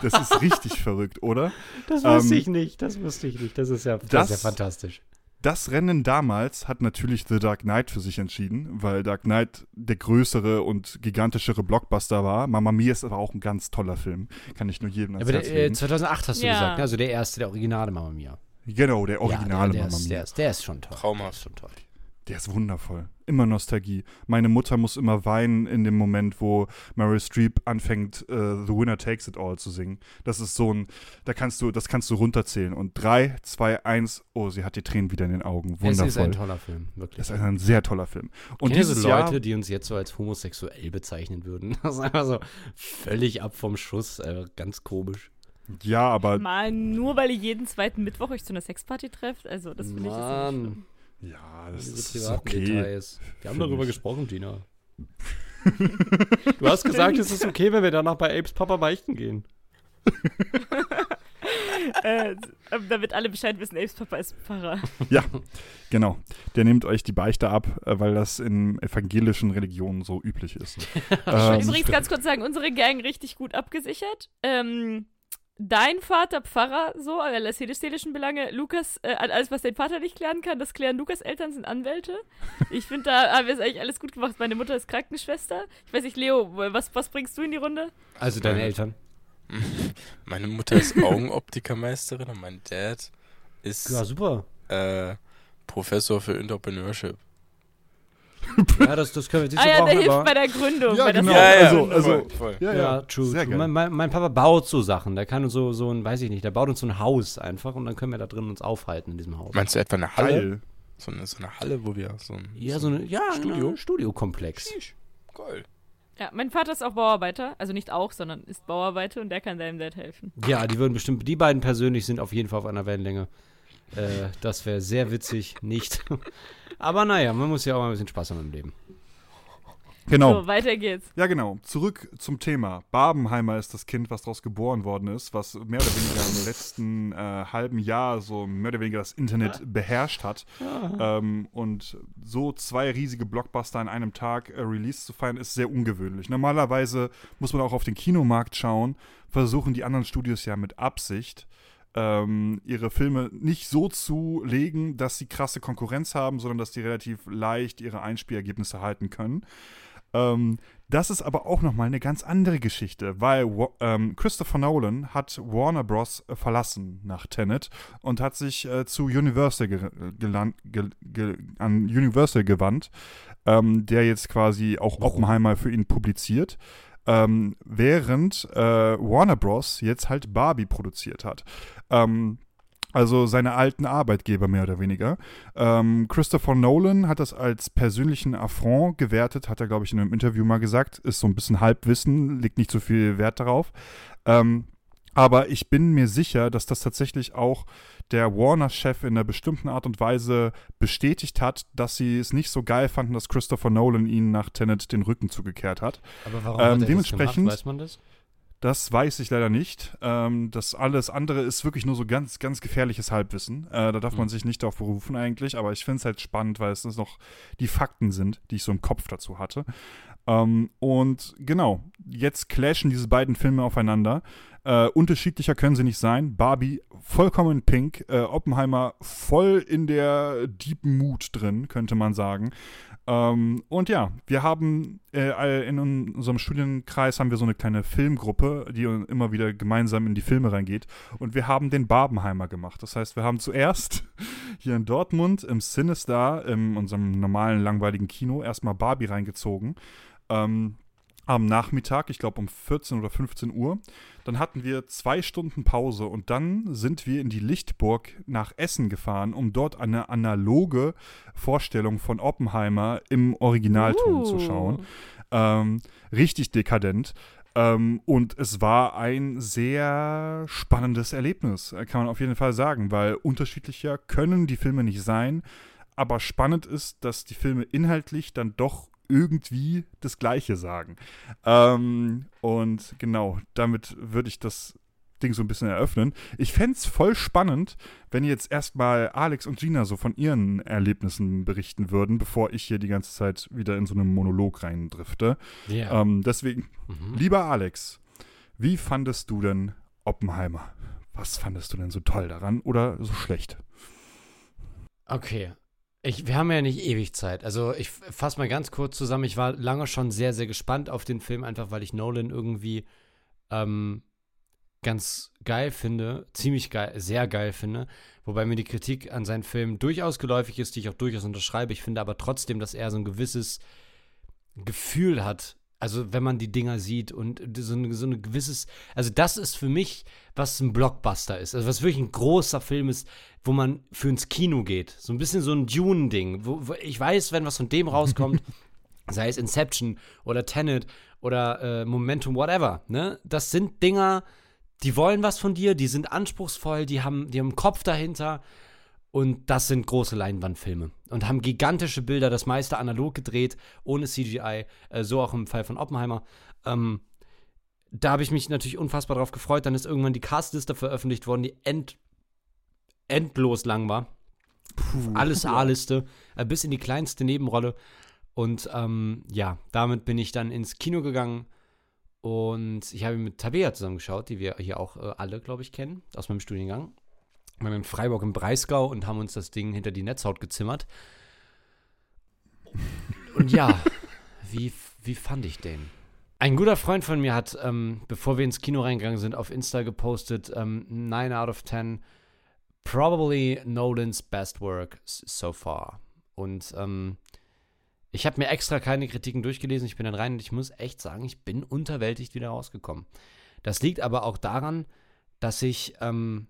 das ist richtig verrückt, oder? Das Ähm, wusste ich nicht, das wusste ich nicht. Das ist ja, das, das- ist ja fantastisch. Das Rennen damals hat natürlich The Dark Knight für sich entschieden, weil Dark Knight der größere und gigantischere Blockbuster war. Mamma Mia ist aber auch ein ganz toller Film. Kann ich nur jedem ans Aber Herz der, äh, legen. 2008 hast du Ja. gesagt, ne? also der erste, der originale Mamma Mia. Genau, der originale ja, der, der, Mamma ist, Mia. der, ist, der ist schon toll. Traumhaft. Der ist schon toll. Der ist wundervoll. Immer Nostalgie. Meine Mutter muss immer weinen in dem Moment, wo Meryl Streep anfängt, äh, The Winner Takes It All zu singen. Das ist so ein, da kannst du, das kannst du runterzählen. Und drei, zwei, eins, oh, sie hat die Tränen wieder in den Augen. Es Wundervoll. ist ein toller Film, wirklich. Das ist ein sehr toller Film. Und diese dieses Leute, Jahr, die uns jetzt so als homosexuell bezeichnen würden. Das ist einfach so völlig ab vom Schuss, äh, ganz komisch. ja, aber Mal nur, weil ihr jeden zweiten Mittwoch euch zu einer Sexparty trefft. Also, das finde ich jetzt nicht schlimm. Ja, das ist okay. Details. Wir haben darüber gesprochen, Gina. du hast gesagt, es ist okay, wenn wir danach bei Apes Papa beichten gehen. äh, damit alle Bescheid wissen, Apes Papa ist Pfarrer. Ja, genau. Der nimmt euch die Beichte ab, äh, weil das in evangelischen Religionen so üblich ist. Ich ähm, will übrigens ganz kurz sagen, unsere Gang richtig gut abgesichert. Ähm, dein Vater Pfarrer, so, alle seelischen Belange. Lukas, äh, alles, was dein Vater nicht klären kann, das klären Lukas Eltern, sind Anwälte. Ich finde, da haben wir es eigentlich alles gut gemacht. Meine Mutter ist Krankenschwester. Ich weiß nicht, Leo, was, was bringst du in die Runde? Also deine Meine- Eltern. Meine Mutter ist Augenoptikermeisterin und mein Dad ist Ja, super. äh, Professor für Entrepreneurship. Ja, das, das können wir Ah ja, der brauchen hilft bei der Gründung. Ja, bei der genau. Firma. also- voll, also- voll. ja, Ja, true. True. Mein, mein, mein Papa baut so Sachen. Der kann uns so, so ein, weiß ich nicht, der baut uns so ein Haus einfach und dann können wir da drin uns aufhalten in diesem Haus. Meinst du etwa eine Halle? Geil. So eine, so eine Halle, wo wir so ein ja, so eine, ja, Studio? Ein Studiokomplex. Geil. Ja, mein Vater ist auch Bauarbeiter. Also nicht auch, sondern ist Bauarbeiter und der kann deinem Dad helfen. Ja, die würden bestimmt, die beiden persönlich sind auf jeden Fall auf einer Wellenlänge. Äh, das wäre sehr witzig, nicht. Aber naja, man muss ja auch mal ein bisschen Spaß haben im Leben. Genau. So, weiter geht's. Ja, genau. Zurück zum Thema. Barbenheimer ist das Kind, was daraus geboren worden ist, was mehr oder weniger im letzten äh, halben Jahr so mehr oder weniger das Internet beherrscht hat. Ähm, und so zwei riesige Blockbuster an einem Tag äh, Release zu feiern, ist sehr ungewöhnlich. Normalerweise muss man auch auf den Kinomarkt schauen, versuchen die anderen Studios ja mit Absicht ähm, ihre Filme nicht so zu legen, dass sie krasse Konkurrenz haben, sondern dass die relativ leicht ihre Einspielergebnisse halten können. Ähm, das ist aber auch nochmal eine ganz andere Geschichte, weil ähm, Christopher Nolan hat Warner Bros. verlassen nach Tenet und hat sich äh, zu Universal ge ge ge an Universal gewandt, ähm, der jetzt quasi auch Oppenheimer für ihn publiziert. Ähm, während äh, Warner Bros. jetzt halt Barbie produziert hat. Ähm, also seine alten Arbeitgeber mehr oder weniger. Ähm, Christopher Nolan hat das als persönlichen Affront gewertet, hat er, glaube ich, in einem Interview mal gesagt. Ist so ein bisschen Halbwissen, legt nicht so viel Wert darauf. Ähm, aber ich bin mir sicher, dass das tatsächlich auch der Warner-Chef in einer bestimmten Art und Weise bestätigt hat, dass sie es nicht so geil fanden, dass Christopher Nolan ihnen nach Tenet den Rücken zugekehrt hat. Aber warum Ähm, hat er das dementsprechend- gemacht? Weiß man das? Das weiß ich leider nicht. Ähm, das alles andere ist wirklich nur so ganz, ganz gefährliches Halbwissen. Äh, da darf man Hm. sich nicht darauf berufen eigentlich, aber ich finde es halt spannend, weil es noch die Fakten sind, die ich so im Kopf dazu hatte. Ähm, und genau, jetzt clashen diese beiden Filme aufeinander. Äh, unterschiedlicher können sie nicht sein. Barbie vollkommen pink, äh, Oppenheimer voll in der Deep Mood drin, könnte man sagen. Ähm, und ja, wir haben äh, in unserem Studienkreis haben wir so eine kleine Filmgruppe, die immer wieder gemeinsam in die Filme reingeht. Und wir haben den Barbenheimer gemacht. Das heißt, wir haben zuerst hier in Dortmund im Cinestar, in unserem normalen langweiligen Kino, erstmal Barbie reingezogen. Ähm, am Nachmittag, ich glaube um 14 oder 15 Uhr. Dann hatten wir zwei Stunden Pause und dann sind wir in die Lichtburg nach Essen gefahren, um dort eine analoge Vorstellung von Oppenheimer im Originalton Uh. zu schauen. Ähm, richtig dekadent. Ähm, und es war ein sehr spannendes Erlebnis, äh, kann man auf jeden Fall sagen, weil unterschiedlicher können die Filme nicht sein. Aber spannend ist, dass die Filme inhaltlich dann doch irgendwie das Gleiche sagen. Ähm, und genau, damit würde ich das Ding so ein bisschen eröffnen. Ich fände es voll spannend, wenn jetzt erstmal Alex und Gina so von ihren Erlebnissen berichten würden, bevor ich hier die ganze Zeit wieder in so einen Monolog reindrifte. Ja. Ähm, deswegen, Mhm. lieber Alex, wie fandest du denn Oppenheimer? Was fandest du denn so toll daran oder so schlecht? Okay. Ich, wir haben ja nicht ewig Zeit. Also ich fasse mal ganz kurz zusammen. Ich war lange schon sehr, sehr gespannt auf den Film, einfach weil ich Nolan irgendwie ähm, ganz geil finde, ziemlich geil, sehr geil finde. Wobei mir die Kritik an seinen Filmen durchaus geläufig ist, die ich auch durchaus unterschreibe. Ich finde aber trotzdem, dass er so ein gewisses Gefühl hat. Also wenn man die Dinger sieht und so ein, so ein gewisses, also das ist für mich, was ein Blockbuster ist. Also was wirklich ein großer Film ist, wo man für ins Kino geht. So ein bisschen so ein Dune-Ding. Wo, wo ich weiß, wenn was von dem rauskommt, sei es Inception oder Tenet oder äh, Momentum, whatever, ne? Das sind Dinger, die wollen was von dir, die sind anspruchsvoll, die haben, die haben einen Kopf dahinter. Und das sind große Leinwandfilme und haben gigantische Bilder, das meiste analog gedreht, ohne CGI, äh, so auch im Fall von Oppenheimer. Ähm, da habe ich mich natürlich unfassbar drauf gefreut. Dann ist irgendwann die Castliste veröffentlicht worden, die end, endlos lang war. Alles A-Liste, äh, bis in die kleinste Nebenrolle. Und ähm, ja, damit bin ich dann ins Kino gegangen und ich habe mit Tabea zusammengeschaut, die wir hier auch äh, alle, glaube ich, kennen, aus meinem Studiengang. Waren in Freiburg im Breisgau und haben uns das Ding hinter die Netzhaut gezimmert. Und ja, wie, wie fand ich den? Ein guter Freund von mir hat, ähm, bevor wir ins Kino reingegangen sind, auf Insta gepostet, ähm, 9 out of 10, probably Nolan's best work so far. Und ähm, ich habe mir extra keine Kritiken durchgelesen, ich bin dann rein und ich muss echt sagen, ich bin unterwältigt wieder rausgekommen. Das liegt aber auch daran, dass ich, ähm,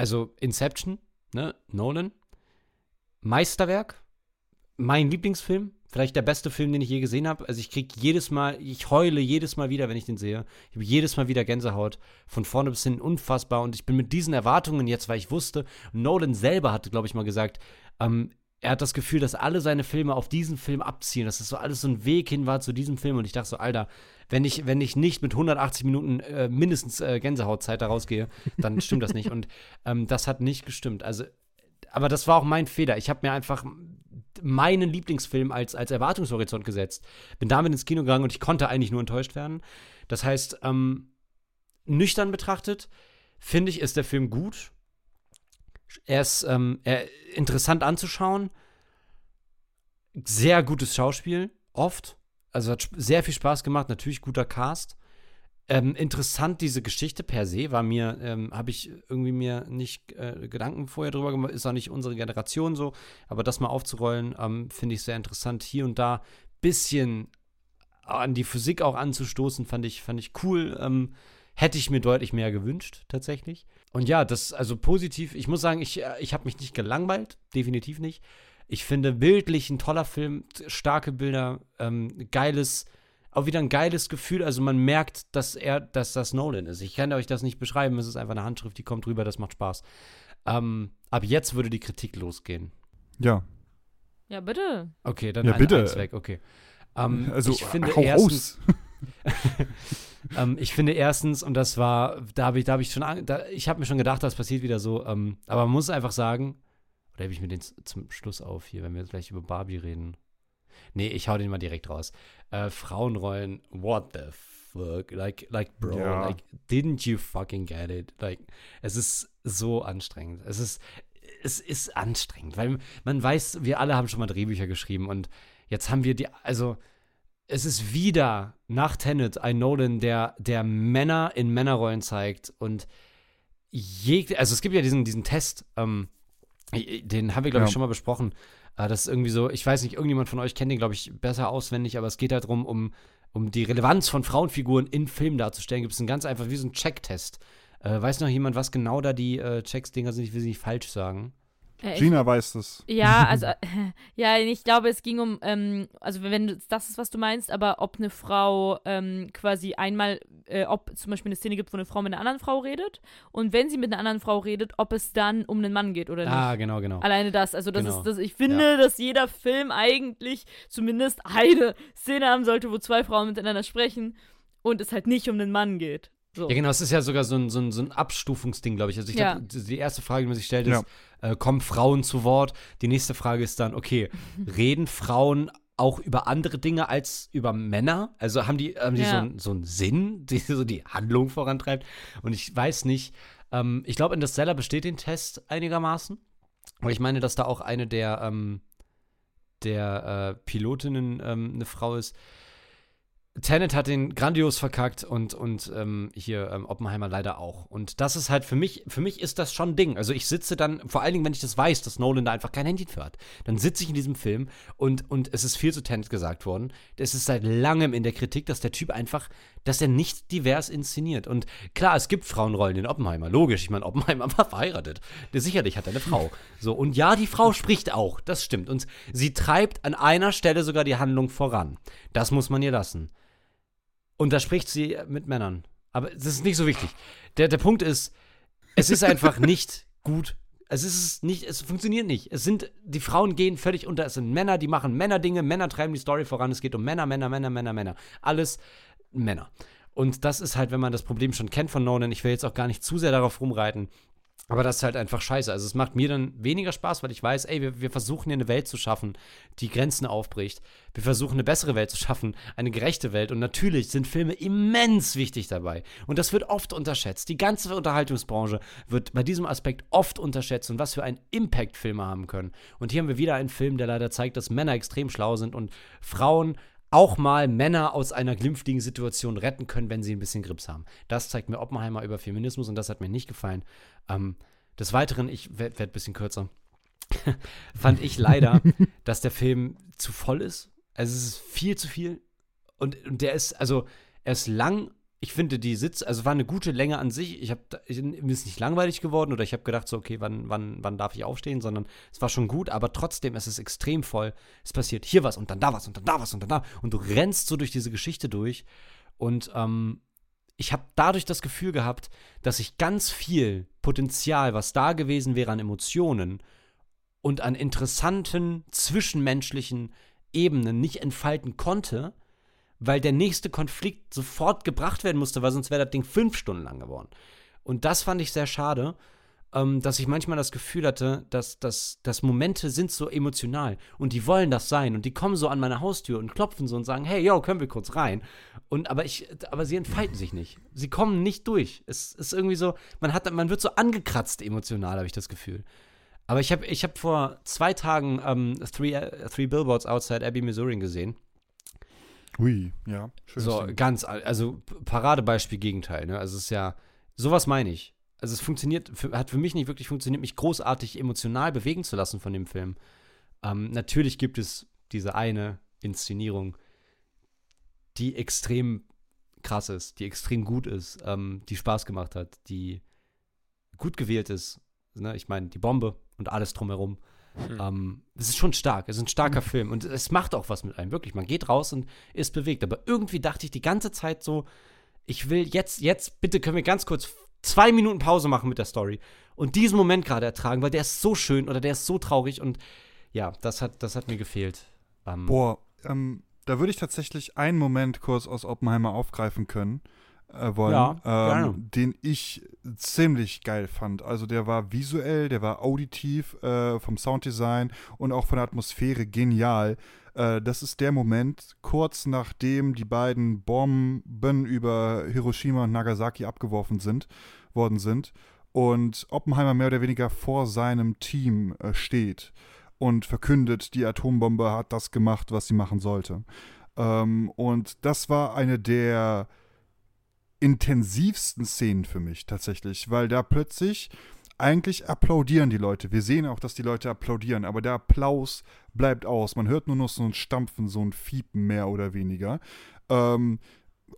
also Inception, ne, Nolan, Meisterwerk, mein Lieblingsfilm, vielleicht der beste Film, den ich je gesehen habe. Also ich kriege jedes Mal, ich heule jedes Mal wieder, wenn ich den sehe. Ich habe jedes Mal wieder Gänsehaut, von vorne bis hin unfassbar. Und ich bin mit diesen Erwartungen jetzt, weil ich wusste, Nolan selber hatte, glaube ich, mal gesagt, ähm, er hat das Gefühl, dass alle seine Filme auf diesen Film abzielen, dass das so alles so ein Weg hin war zu diesem Film. Und ich dachte so, Alter, wenn ich, wenn ich nicht mit 180 Minuten äh, mindestens äh, Gänsehautzeit da rausgehe, dann stimmt das nicht. Und ähm, das hat nicht gestimmt. Also, aber das war auch mein Fehler. Ich habe mir einfach meinen Lieblingsfilm als, als Erwartungshorizont gesetzt. Bin damit ins Kino gegangen und ich konnte eigentlich nur enttäuscht werden. Das heißt, ähm, nüchtern betrachtet, finde ich, ist der Film gut. Er ist ähm, er, interessant anzuschauen. Sehr gutes Schauspiel, oft. Also hat sehr viel Spaß gemacht, natürlich guter Cast. Ähm, interessant, diese Geschichte per se war mir, ähm, habe ich irgendwie mir nicht äh, Gedanken vorher drüber gemacht, ist auch nicht unsere Generation so, aber das mal aufzurollen, ähm, finde ich sehr interessant. Hier und da bisschen an die Physik auch anzustoßen, fand ich, fand ich cool. Ähm, hätte ich mir deutlich mehr gewünscht, tatsächlich. Und ja, das, also positiv, ich muss sagen, ich, äh, ich habe mich nicht gelangweilt, definitiv nicht. Ich finde bildlich ein toller Film, starke Bilder, ähm, geiles, auch wieder ein geiles Gefühl. Also man merkt, dass er, dass das Nolan ist. Ich kann euch das nicht beschreiben, es ist einfach eine Handschrift, die kommt rüber, das macht Spaß. Ähm, ab jetzt würde die Kritik losgehen. Ja, Ja, bitte. Okay, dann Ja, ein- bitte. eins weg, okay. Ähm, also ich finde hau erstens, raus. ähm, ich finde erstens, und das war, da habe ich, da habe ich schon, da, ich habe mir schon gedacht, das passiert wieder so, ähm, aber man muss einfach sagen, oder hebe ich mir den zum Schluss auf hier, wenn wir jetzt gleich über Barbie reden. Nee, ich hau den mal direkt raus. Äh, Frauenrollen, what the fuck? Like, like, bro, Ja. like, didn't you fucking get it? Like, es ist so anstrengend. Es ist, es ist anstrengend, weil man weiß, wir alle haben schon mal Drehbücher geschrieben und jetzt haben wir die, also es ist wieder nach Tenet ein Nolan, der, der Männer in Männerrollen zeigt und jeg, also es gibt ja diesen, diesen Test, ähm, den haben wir, glaube ich, Ja. schon mal besprochen. Äh, das ist irgendwie so, ich weiß nicht, irgendjemand von euch kennt den, glaube ich, besser auswendig, aber es geht halt darum, um, um die Relevanz von Frauenfiguren in Filmen darzustellen. Gibt es einen ganz einfach, wie so ein Checktest. Äh, weiß noch jemand, was genau da die äh, Checks-Dinger sind? Ich will sie nicht falsch sagen. Äh, ich- Gina weiß das. Ja, also, ja, ich glaube, es ging um, ähm, also wenn du, das ist, was du meinst, aber ob eine Frau ähm, quasi einmal, äh, ob zum Beispiel eine Szene gibt, wo eine Frau mit einer anderen Frau redet und wenn sie mit einer anderen Frau redet, ob es dann um einen Mann geht oder nicht. Ah, genau, genau. Alleine das, also das Genau. ist, das, ich finde, dass jeder Film eigentlich zumindest eine Szene haben sollte, wo zwei Frauen miteinander sprechen und es halt nicht um den Mann geht. So. Ja, genau, es ist ja sogar so ein, so ein, so ein Abstufungsding, glaube ich. Also ich Ja. glaube, die erste Frage, die man sich stellt, ist, äh, kommen Frauen zu Wort? Die nächste Frage ist dann, okay, reden Frauen auch über andere Dinge als über Männer? Also haben die, haben die so, Ja. einen, so einen Sinn, die so die Handlung vorantreibt? Und ich weiß nicht, ähm, ich glaube, Interstellar besteht den Test einigermaßen. Aber ich meine, dass da auch eine der, ähm, der äh, Pilotinnen ähm, eine Frau ist. Tenet hat den grandios verkackt und, und ähm, hier ähm, Oppenheimer leider auch. Und das ist halt für mich, für mich ist das schon ein Ding. Also ich sitze dann, vor allen Dingen, wenn ich das weiß, dass Nolan da einfach kein Handy für hat, dann sitze ich in diesem Film und, und es ist viel zu Tenet gesagt worden. Es ist seit langem in der Kritik, dass der Typ einfach, dass er nicht divers inszeniert. Und klar, es gibt Frauenrollen in Oppenheimer, logisch. Ich meine, Oppenheimer war verheiratet. Der sicherlich hat eine Frau. So, und ja, die Frau spricht auch, das stimmt. Und sie treibt an einer Stelle sogar die Handlung voran. Das muss man ihr lassen. Und da spricht sie mit Männern. Aber das ist nicht so wichtig. Der, der Punkt ist, es ist einfach nicht gut. Es ist nicht, es funktioniert nicht. Es sind, die Frauen gehen völlig unter. Es sind Männer, die machen Männerdinge. Männer treiben die Story voran. Es geht um Männer, Männer, Männer, Männer, Männer. Alles Männer. Und das ist halt, wenn man das Problem schon kennt von Nolan, ich will jetzt auch gar nicht zu sehr darauf rumreiten, aber das ist halt einfach scheiße. Also es macht mir dann weniger Spaß, weil ich weiß, ey, wir, wir versuchen hier eine Welt zu schaffen, die Grenzen aufbricht. Wir versuchen eine bessere Welt zu schaffen, eine gerechte Welt. Und natürlich sind Filme immens wichtig dabei. Und das wird oft unterschätzt. Die ganze Unterhaltungsbranche wird bei diesem Aspekt oft unterschätzt und was für einen Impact Filme haben können. Und hier haben wir wieder einen Film, der leider zeigt, dass Männer extrem schlau sind und Frauen auch mal Männer aus einer glimpfligen Situation retten können, wenn sie ein bisschen Grips haben. Das zeigt mir Oppenheimer über Feminismus und das hat mir nicht gefallen. Ähm, des Weiteren, ich werde werd ein bisschen kürzer, fand ich leider, dass der Film zu voll ist. Also es ist viel zu viel. Und, und der ist, also, er ist lang. Ich finde, die Sitz, also war eine gute Länge an sich. Ich habe, mir ist nicht langweilig geworden oder ich habe gedacht, so, okay, wann, wann, wann darf ich aufstehen, sondern es war schon gut, aber trotzdem ist es extrem voll. Es passiert hier was und dann da was und dann da was und dann da. Und du rennst so durch diese Geschichte durch. Und ähm, ich habe dadurch das Gefühl gehabt, dass ich ganz viel Potenzial, was da gewesen wäre an Emotionen und an interessanten zwischenmenschlichen Ebenen nicht entfalten konnte, weil der nächste Konflikt sofort gebracht werden musste, weil sonst wäre das Ding fünf Stunden lang geworden. Und das fand ich sehr schade, ähm, dass ich manchmal das Gefühl hatte, dass, dass, dass Momente sind so emotional und die wollen das sein und die kommen so an meine Haustür und klopfen so und sagen, hey, yo, können wir kurz rein? Und aber ich, aber sie entfalten sich nicht. Sie kommen nicht durch. Es ist irgendwie so, man hat, man wird so angekratzt emotional, habe ich das Gefühl. Aber ich habe ich hab vor zwei Tagen ähm, three, äh, three Billboards Outside Abbey, Missouri gesehen. Hui, ja. Schön. So, ganz, also Paradebeispiel Gegenteil, ne? Also es ist ja, sowas meine ich. Also es funktioniert, hat für mich nicht wirklich funktioniert, mich großartig emotional bewegen zu lassen von dem Film. Ähm, natürlich gibt es diese eine Inszenierung, die extrem krass ist, die extrem gut ist, ähm, die Spaß gemacht hat, die gut gewählt ist. Ne? Ich meine, die Bombe und alles drumherum. Hm. Ähm, es ist schon stark, es ist ein starker Film und es macht auch was mit einem, wirklich. Man geht raus und ist bewegt. Aber irgendwie dachte ich die ganze Zeit so, ich will jetzt, jetzt, bitte können wir ganz kurz zwei Minuten Pause machen mit der Story und diesen Moment gerade ertragen, weil der ist so schön oder der ist so traurig und ja, das hat, das hat mir gefehlt. Ähm, Boah, ähm, da würde ich tatsächlich einen Moment kurz aus Oppenheimer aufgreifen können. Äh, wollen, Ja, ähm, den ich ziemlich geil fand. Also der war visuell, der war auditiv äh, vom Sounddesign und auch von der Atmosphäre genial. Äh, das ist der Moment, kurz nachdem die beiden Bomben über Hiroshima und Nagasaki abgeworfen sind, worden sind und Oppenheimer mehr oder weniger vor seinem Team äh, steht und verkündet, die Atombombe hat das gemacht, was sie machen sollte. Ähm, und das war eine der intensivsten Szenen für mich tatsächlich, weil da plötzlich eigentlich applaudieren die Leute. Wir sehen auch, dass die Leute applaudieren, aber der Applaus bleibt aus. Man hört nur noch so ein Stampfen, so ein Fiepen mehr oder weniger. Ähm,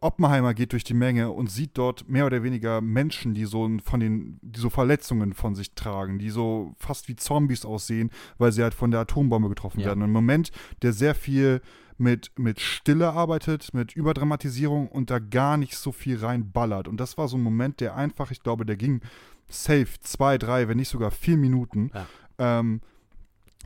Oppenheimer geht durch die Menge und sieht dort mehr oder weniger Menschen, die so von den, die so Verletzungen von sich tragen, die so fast wie Zombies aussehen, weil sie halt von der Atombombe getroffen Ja. werden. Ein Moment, der sehr viel mit, mit Stille arbeitet, mit Überdramatisierung und da gar nicht so viel reinballert. Und das war so ein Moment, der einfach, ich glaube, der ging safe zwei, drei, wenn nicht sogar vier Minuten, Ja. ähm,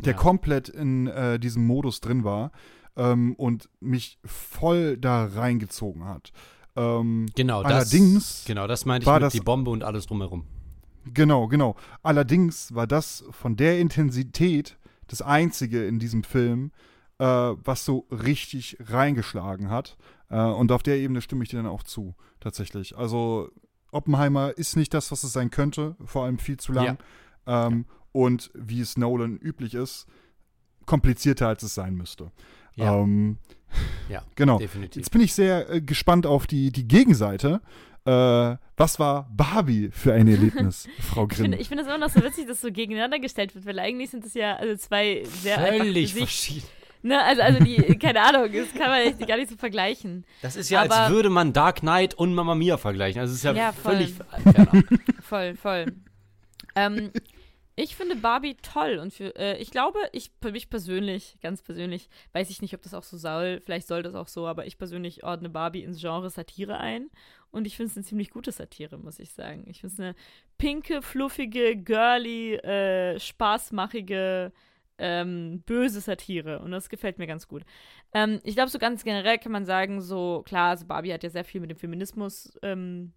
der Ja. komplett in äh, diesem Modus drin war ähm, und mich voll da reingezogen hat. Ähm, Genau, das, Allerdings genau, das meinte ich war mit das- die Bombe und alles drumherum. Genau, genau. Allerdings war das von der Intensität das Einzige in diesem Film, äh, was so richtig reingeschlagen hat. Äh, und auf der Ebene stimme ich dir dann auch zu, tatsächlich. Also Oppenheimer ist nicht das, was es sein könnte, vor allem viel zu lang. Ähm, Und wie es Nolan üblich ist, komplizierter als es sein müsste. Ja. Ähm, Ja, genau. definitiv. Jetzt bin ich sehr äh, gespannt auf die, die Gegenseite. Äh, was war Barbie für ein Erlebnis, Frau Ich Grimm? finde ich finde das immer noch so witzig, dass so gegeneinander gestellt wird, weil eigentlich sind das ja also zwei sehr Völlig verschieden. Ne, also, also die, keine Ahnung, das kann man echt gar nicht so vergleichen. Das ist ja, als Aber- würde man Dark Knight und Mamma Mia vergleichen. Also es ist ja, Ja, voll. völlig. Voll, voll. ähm, ich finde Barbie toll und für, äh, ich glaube, ich für mich persönlich, ganz persönlich, weiß ich nicht, ob das auch so soll, vielleicht soll das auch so, aber ich persönlich ordne Barbie ins Genre Satire ein und ich finde es eine ziemlich gute Satire, muss ich sagen. Ich finde es eine pinke, fluffige, girly, äh, spaßmachige, ähm, böse Satire und das gefällt mir ganz gut. Ähm, ich glaube, so ganz generell kann man sagen, so klar, also Barbie hat ja sehr viel mit dem Feminismus ähm,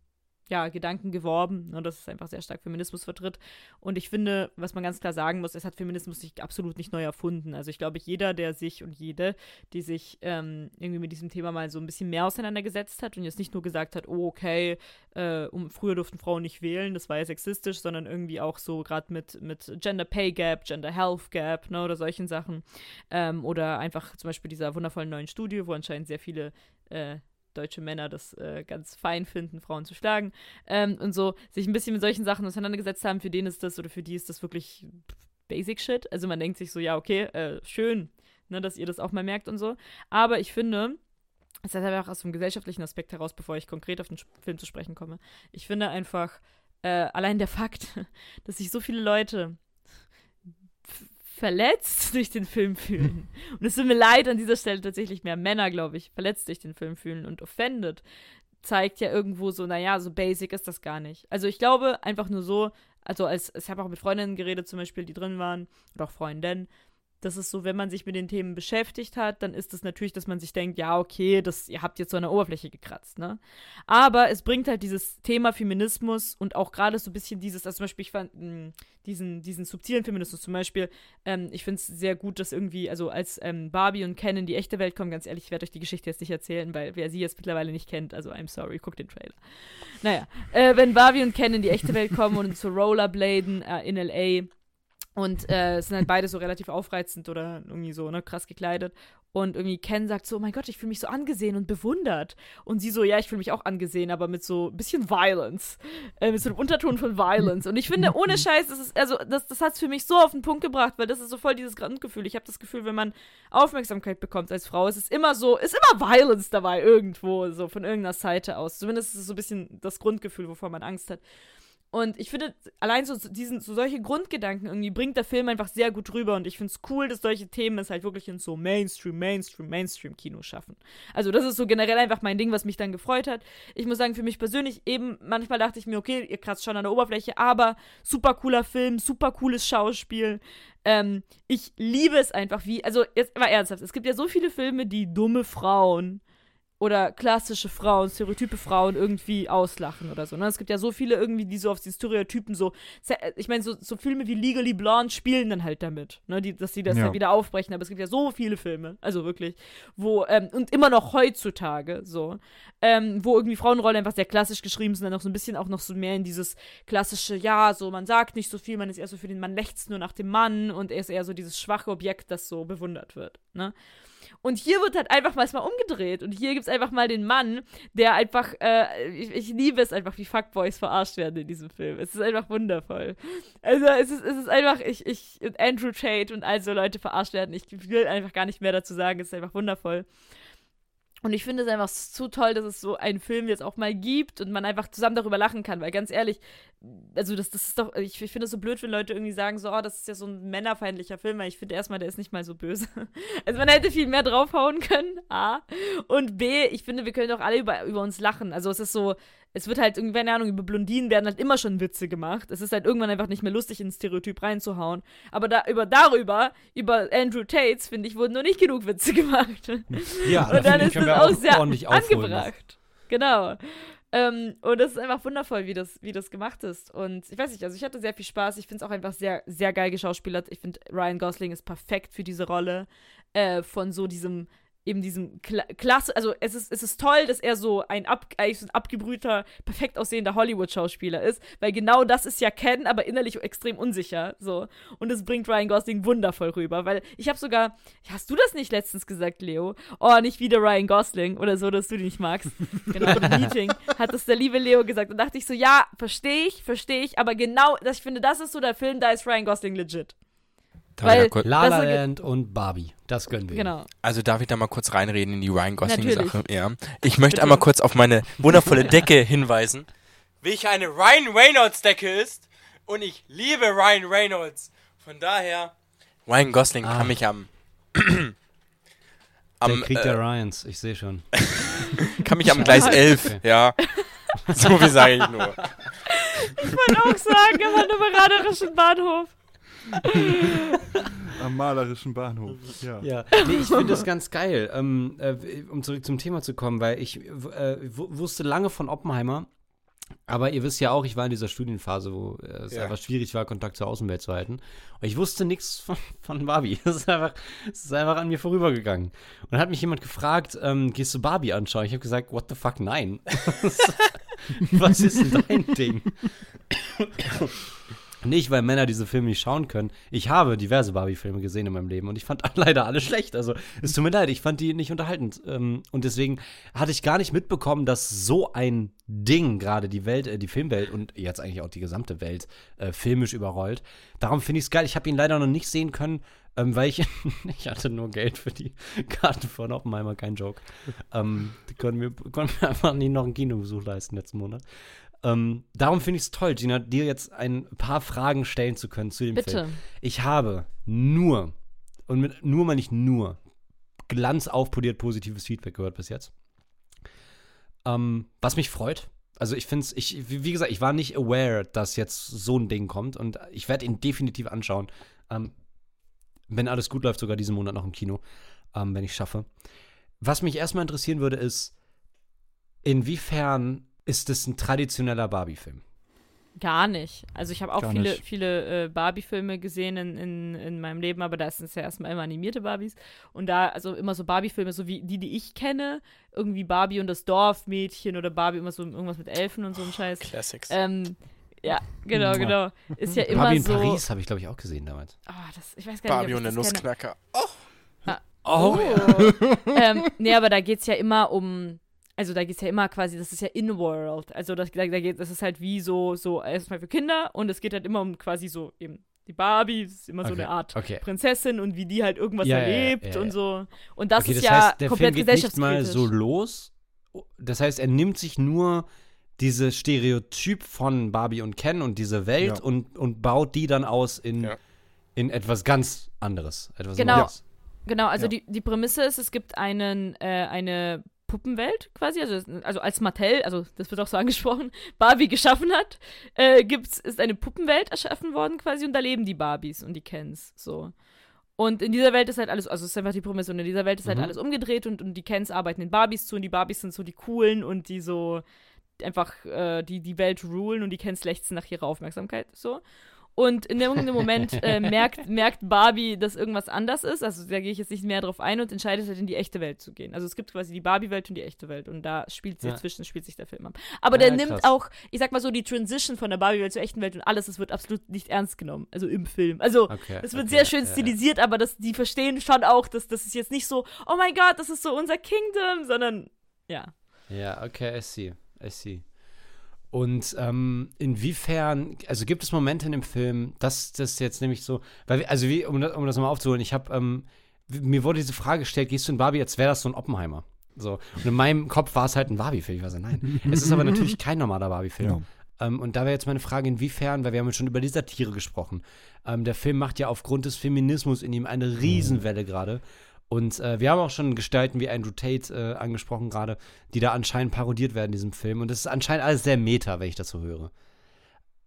ja, Gedanken geworben, ne, dass es einfach sehr stark Feminismus vertritt. Und ich finde, was man ganz klar sagen muss, es hat Feminismus sich absolut nicht neu erfunden. Also ich glaube, jeder, der sich und jede, die sich ähm, irgendwie mit diesem Thema mal so ein bisschen mehr auseinandergesetzt hat und jetzt nicht nur gesagt hat, oh, okay, äh, um, früher durften Frauen nicht wählen, das war ja sexistisch, sondern irgendwie auch so gerade mit, mit Gender Pay Gap, Gender Health Gap, ne, oder solchen Sachen. Ähm, oder einfach zum Beispiel dieser wundervollen neuen Studie, wo anscheinend sehr viele äh, deutsche Männer das äh, ganz fein finden, Frauen zu schlagen ähm, und so sich ein bisschen mit solchen Sachen auseinandergesetzt haben, für den ist das oder für die ist das wirklich Basic Shit. Also man denkt sich so, ja, okay, äh, schön, ne, dass ihr das auch mal merkt und so. Aber ich finde, das ist einfach aus dem gesellschaftlichen Aspekt heraus, bevor ich konkret auf den Film zu sprechen komme. Ich finde einfach, äh, allein der Fakt, dass sich so viele Leute verletzt durch den Film fühlen. Und es tut mir leid, an dieser Stelle tatsächlich mehr Männer, glaube ich, verletzt durch den Film fühlen und offended, zeigt ja irgendwo so, naja, so basic ist das gar nicht. Also ich glaube einfach nur so, also als, ich habe auch mit Freundinnen geredet zum Beispiel, die drin waren, oder auch Freundinnen, das ist so, wenn man sich mit den Themen beschäftigt hat, dann ist es natürlich, dass man sich denkt, ja, okay, das, ihr habt jetzt so an der Oberfläche gekratzt, ne? Aber es bringt halt dieses Thema Feminismus und auch gerade so ein bisschen dieses, also zum Beispiel, ich fand mh, diesen, diesen subtilen Feminismus zum Beispiel, ähm, ich finde es sehr gut, dass irgendwie, also als ähm, Barbie und Ken in die echte Welt kommen, ganz ehrlich, ich werde euch die Geschichte jetzt nicht erzählen, weil wer sie jetzt mittlerweile nicht kennt, also I'm sorry, guckt den Trailer. Naja, äh, wenn Barbie und Ken in die echte Welt kommen und zu Rollerbladen äh, in L.A., und äh, es sind halt beide so relativ aufreizend oder irgendwie so, ne, krass gekleidet. Und irgendwie Ken sagt so, oh mein Gott, ich fühle mich so angesehen und bewundert. Und sie so, ja, ich fühle mich auch angesehen, aber mit so ein bisschen Violence. Äh, mit so einem Unterton von Violence. Und ich finde, ohne Scheiß, das ist, also, das, das hat es für mich so auf den Punkt gebracht, weil das ist so voll dieses Grundgefühl. Ich habe das Gefühl, wenn man Aufmerksamkeit bekommt als Frau, es ist immer so, ist immer Violence dabei irgendwo, so von irgendeiner Seite aus. Zumindest ist es so ein bisschen das Grundgefühl, wovor man Angst hat. Und ich finde, allein so diesen, so solche Grundgedanken irgendwie bringt der Film einfach sehr gut rüber. Und ich finde es cool, dass solche Themen es halt wirklich in so Mainstream, Mainstream, Mainstream-Kino schaffen. Also, das ist so generell einfach mein Ding, was mich dann gefreut hat. Ich muss sagen, für mich persönlich eben, manchmal dachte ich mir, okay, ihr kratzt schon an der Oberfläche, aber super cooler Film, super cooles Schauspiel. Ähm, ich liebe es einfach, wie, also, jetzt mal ernsthaft, es gibt ja so viele Filme, die dumme Frauen oder klassische Frauen, stereotype Frauen irgendwie auslachen oder so. Ne? Es gibt ja so viele irgendwie, die so auf die Stereotypen so, ich meine, so, so Filme wie Legally Blonde spielen dann halt damit, ne? die, dass sie das Ja. dann wieder aufbrechen. Aber es gibt ja so viele Filme, also wirklich, wo, ähm, und immer noch heutzutage so, ähm, wo irgendwie Frauenrollen einfach sehr klassisch geschrieben sind, dann noch so ein bisschen auch noch so mehr in dieses klassische, ja, so man sagt nicht so viel, man ist eher so für den, man lechzt nur nach dem Mann und er ist eher so dieses schwache Objekt, das so bewundert wird, ne? Und hier wird halt einfach mal mal umgedreht. Und hier gibt es einfach mal den Mann, der einfach, äh, ich, ich liebe es einfach, wie Fuckboys verarscht werden in diesem Film. Es ist einfach wundervoll. Also es ist, es ist einfach, ich, ich, Andrew Tate und all so Leute verarscht werden. Ich will einfach gar nicht mehr dazu sagen. Es ist einfach wundervoll. Und ich finde es einfach zu toll, dass es so einen Film jetzt auch mal gibt und man einfach zusammen darüber lachen kann, weil ganz ehrlich, also das, das ist doch, ich, ich finde es so blöd, wenn Leute irgendwie sagen, so, oh, das ist ja so ein männerfeindlicher Film, weil ich finde erstmal, der ist nicht mal so böse. Also man hätte viel mehr draufhauen können, A. Und B, ich finde, wir können doch alle über, über uns lachen. Also es ist so, es wird halt irgendwie, keine Ahnung, über Blondinen werden halt immer schon Witze gemacht. Es ist halt irgendwann einfach nicht mehr lustig, ins Stereotyp reinzuhauen. Aber da, über darüber, über Andrew Tates, finde ich, wurden noch nicht genug Witze gemacht. Ja, Und dann ist das auch sehr angebracht. Genau. Ähm, und das ist einfach wundervoll, wie das, wie das gemacht ist. Und ich weiß nicht, also ich hatte sehr viel Spaß. Ich finde es auch einfach sehr, sehr geil geschauspielert. Ich finde, Ryan Gosling ist perfekt für diese Rolle äh, von so diesem, eben diesem Kla Klasse. Also es ist, es ist toll, dass er so ein, ab, so ein abgebrühter, perfekt aussehender Hollywood-Schauspieler ist, weil genau das ist ja Ken, aber innerlich extrem unsicher. So. Und das bringt Ryan Gosling wundervoll rüber, weil ich habe sogar, hast du das nicht letztens gesagt, Leo? Oh, nicht wieder Ryan Gosling oder so, dass du den nicht magst. Genau, im Meeting hat das der liebe Leo gesagt. Und dachte ich so, ja, verstehe ich, verstehe ich, aber genau, das, ich finde, das ist so der Film, da ist Ryan Gosling legit. Ich Weil- La La Land und Barbie. Das gönnen wir. Genau. also darf ich da mal kurz reinreden in die Ryan Gosling-Sache? Ja. Ich möchte Bitte. einmal kurz auf meine wundervolle Decke hinweisen. Welche eine Ryan Reynolds-Decke ist. Und ich liebe Ryan Reynolds. Von daher, Ryan Gosling Ah. kann mich am. Der am Krieg äh, der Ryans, ich sehe schon. kann mich am Gleis 11, Okay. ja. So viel sage ich nur. Ich wollte auch sagen, am hannoveranerischen Bahnhof. Am malerischen Bahnhof. Ja. Ja, nee, ich finde das ganz geil, ähm, äh, um zurück zum Thema zu kommen, weil ich äh, wu- wusste lange von Oppenheimer, aber ihr wisst ja auch, ich war in dieser Studienphase, wo äh, es Ja. einfach schwierig war, Kontakt zur Außenwelt zu halten. Und ich wusste nichts von, von Barbie. Es ist, einfach, ist einfach an mir vorübergegangen. Und dann hat mich jemand gefragt, ähm, gehst du Barbie anschauen? Ich habe gesagt, what the fuck, nein. Was ist denn dein Ding? Nicht, weil Männer diese Filme nicht schauen können. Ich habe diverse Barbie-Filme gesehen in meinem Leben und ich fand leider alle schlecht. Also, es tut mir leid, ich fand die nicht unterhaltend. Ähm, und deswegen hatte ich gar nicht mitbekommen, dass so ein Ding gerade die Welt, äh, die Filmwelt und jetzt eigentlich auch die gesamte Welt äh, filmisch überrollt. Darum finde ich es geil. Ich habe ihn leider noch nicht sehen können, ähm, weil ich, ich hatte nur Geld für die Karte von Oppenheimer, kein Joke. Ähm, die konnten mir, konnten mir einfach nie noch einen Kinobesuch leisten letzten Monat. Ähm, darum finde ich es toll, Gina, dir jetzt ein paar Fragen stellen zu können zu dem Bitte. Film. Ich habe nur, und mit nur meine ich nur, glanzaufpoliert positives Feedback gehört bis jetzt. Ähm, was mich freut. Also ich finde es, ich, wie gesagt, ich war nicht aware, dass jetzt so ein Ding kommt und ich werde ihn definitiv anschauen. Ähm, wenn alles gut läuft, sogar diesen Monat noch im Kino, ähm, wenn ich schaffe. Was mich erstmal interessieren würde, ist, inwiefern ist es ein traditioneller Barbie-Film? Gar nicht. Also ich habe auch Gar viele, nicht. viele äh, Barbie-Filme gesehen in, in, in meinem Leben, aber da sind es ja erstmal immer animierte Barbies. Und da, also immer so Barbie-Filme, so wie die, die ich kenne, irgendwie Barbie und das Dorfmädchen oder Barbie immer so irgendwas mit Elfen und so ein Scheiß. Classics. Ähm, ja, genau, genau. Ist ja immer Barbie in so. Paris habe ich, glaube ich, auch gesehen damals. Ah, das, ich weiß gar nicht, Barbie ob und der das kenne. Nussknacker. Oh. ähm, nee, aber da geht es ja immer um. Also da geht es ja immer quasi, das ist ja in-world. Also das, da, da geht, das ist halt wie so, so erstmal für Kinder und es geht halt immer um quasi so eben die Barbie, das ist immer so Okay, eine Art okay. Prinzessin und wie die halt irgendwas Ja, erlebt ja, ja. und so. Und das okay, ist das ja heißt, der komplett Film geht nicht mal so los. Das heißt, er nimmt sich nur diese Stereotyp von Barbie und Ken und diese Welt Ja. und, und baut die dann aus in, Ja. in etwas ganz anderes. Etwas Genau. Neues. Genau, also Ja. die, die Prämisse ist, es gibt einen, äh, eine Puppenwelt quasi, also, also als Mattel, also das wird auch so angesprochen, Barbie geschaffen hat, äh, gibt's, ist eine Puppenwelt erschaffen worden quasi und da leben die Barbies und die Kens so. Und in dieser Welt ist halt alles, also es ist einfach die Prämisse, und in dieser Welt ist halt Mhm. alles umgedreht und, und die Kens arbeiten in Barbies zu und die Barbies sind so die coolen und die so einfach äh, die, die Welt rulen und die Kens lechzen nach ihrer Aufmerksamkeit so. Und in irgendeinem Moment äh, merkt, merkt Barbie, dass irgendwas anders ist. Also da gehe ich jetzt nicht mehr drauf ein und entscheidet halt in die echte Welt zu gehen. Also es gibt quasi die Barbie-Welt und die echte Welt. Und da spielt sie Ja. dazwischen, spielt sich der Film ab. Aber Ja, der nimmt krass. auch, ich sag mal so, die Transition von der Barbie-Welt zur echten Welt und alles, das wird absolut nicht ernst genommen. Also im Film. Also Okay, es wird okay, sehr schön ja. stilisiert, aber das, die verstehen schon auch, dass das ist jetzt nicht so, oh mein Gott, das ist so unser Kingdom, sondern ja. Ja, okay, I see. I see. Und ähm, inwiefern, also gibt es Momente in dem Film, dass das jetzt nämlich so, weil, wir- also wie, um das, um das mal aufzuholen, ich habe, ähm, mir wurde diese Frage gestellt, gehst du in Barbie, als wäre das so ein Oppenheimer? So. Und in meinem Kopf war es halt ein Barbie-Film. Ich war so, nein. es ist aber natürlich kein normaler Barbie-Film. Ähm, und da wäre jetzt meine Frage, inwiefern, weil wir haben ja schon über die Satire gesprochen. Ähm, der Film macht ja aufgrund des Feminismus in ihm eine Riesenwelle gerade. Und äh, wir haben auch schon Gestalten wie Andrew Tate äh, angesprochen gerade, die da anscheinend parodiert werden in diesem Film. Und das ist anscheinend alles sehr meta, wenn ich das so höre.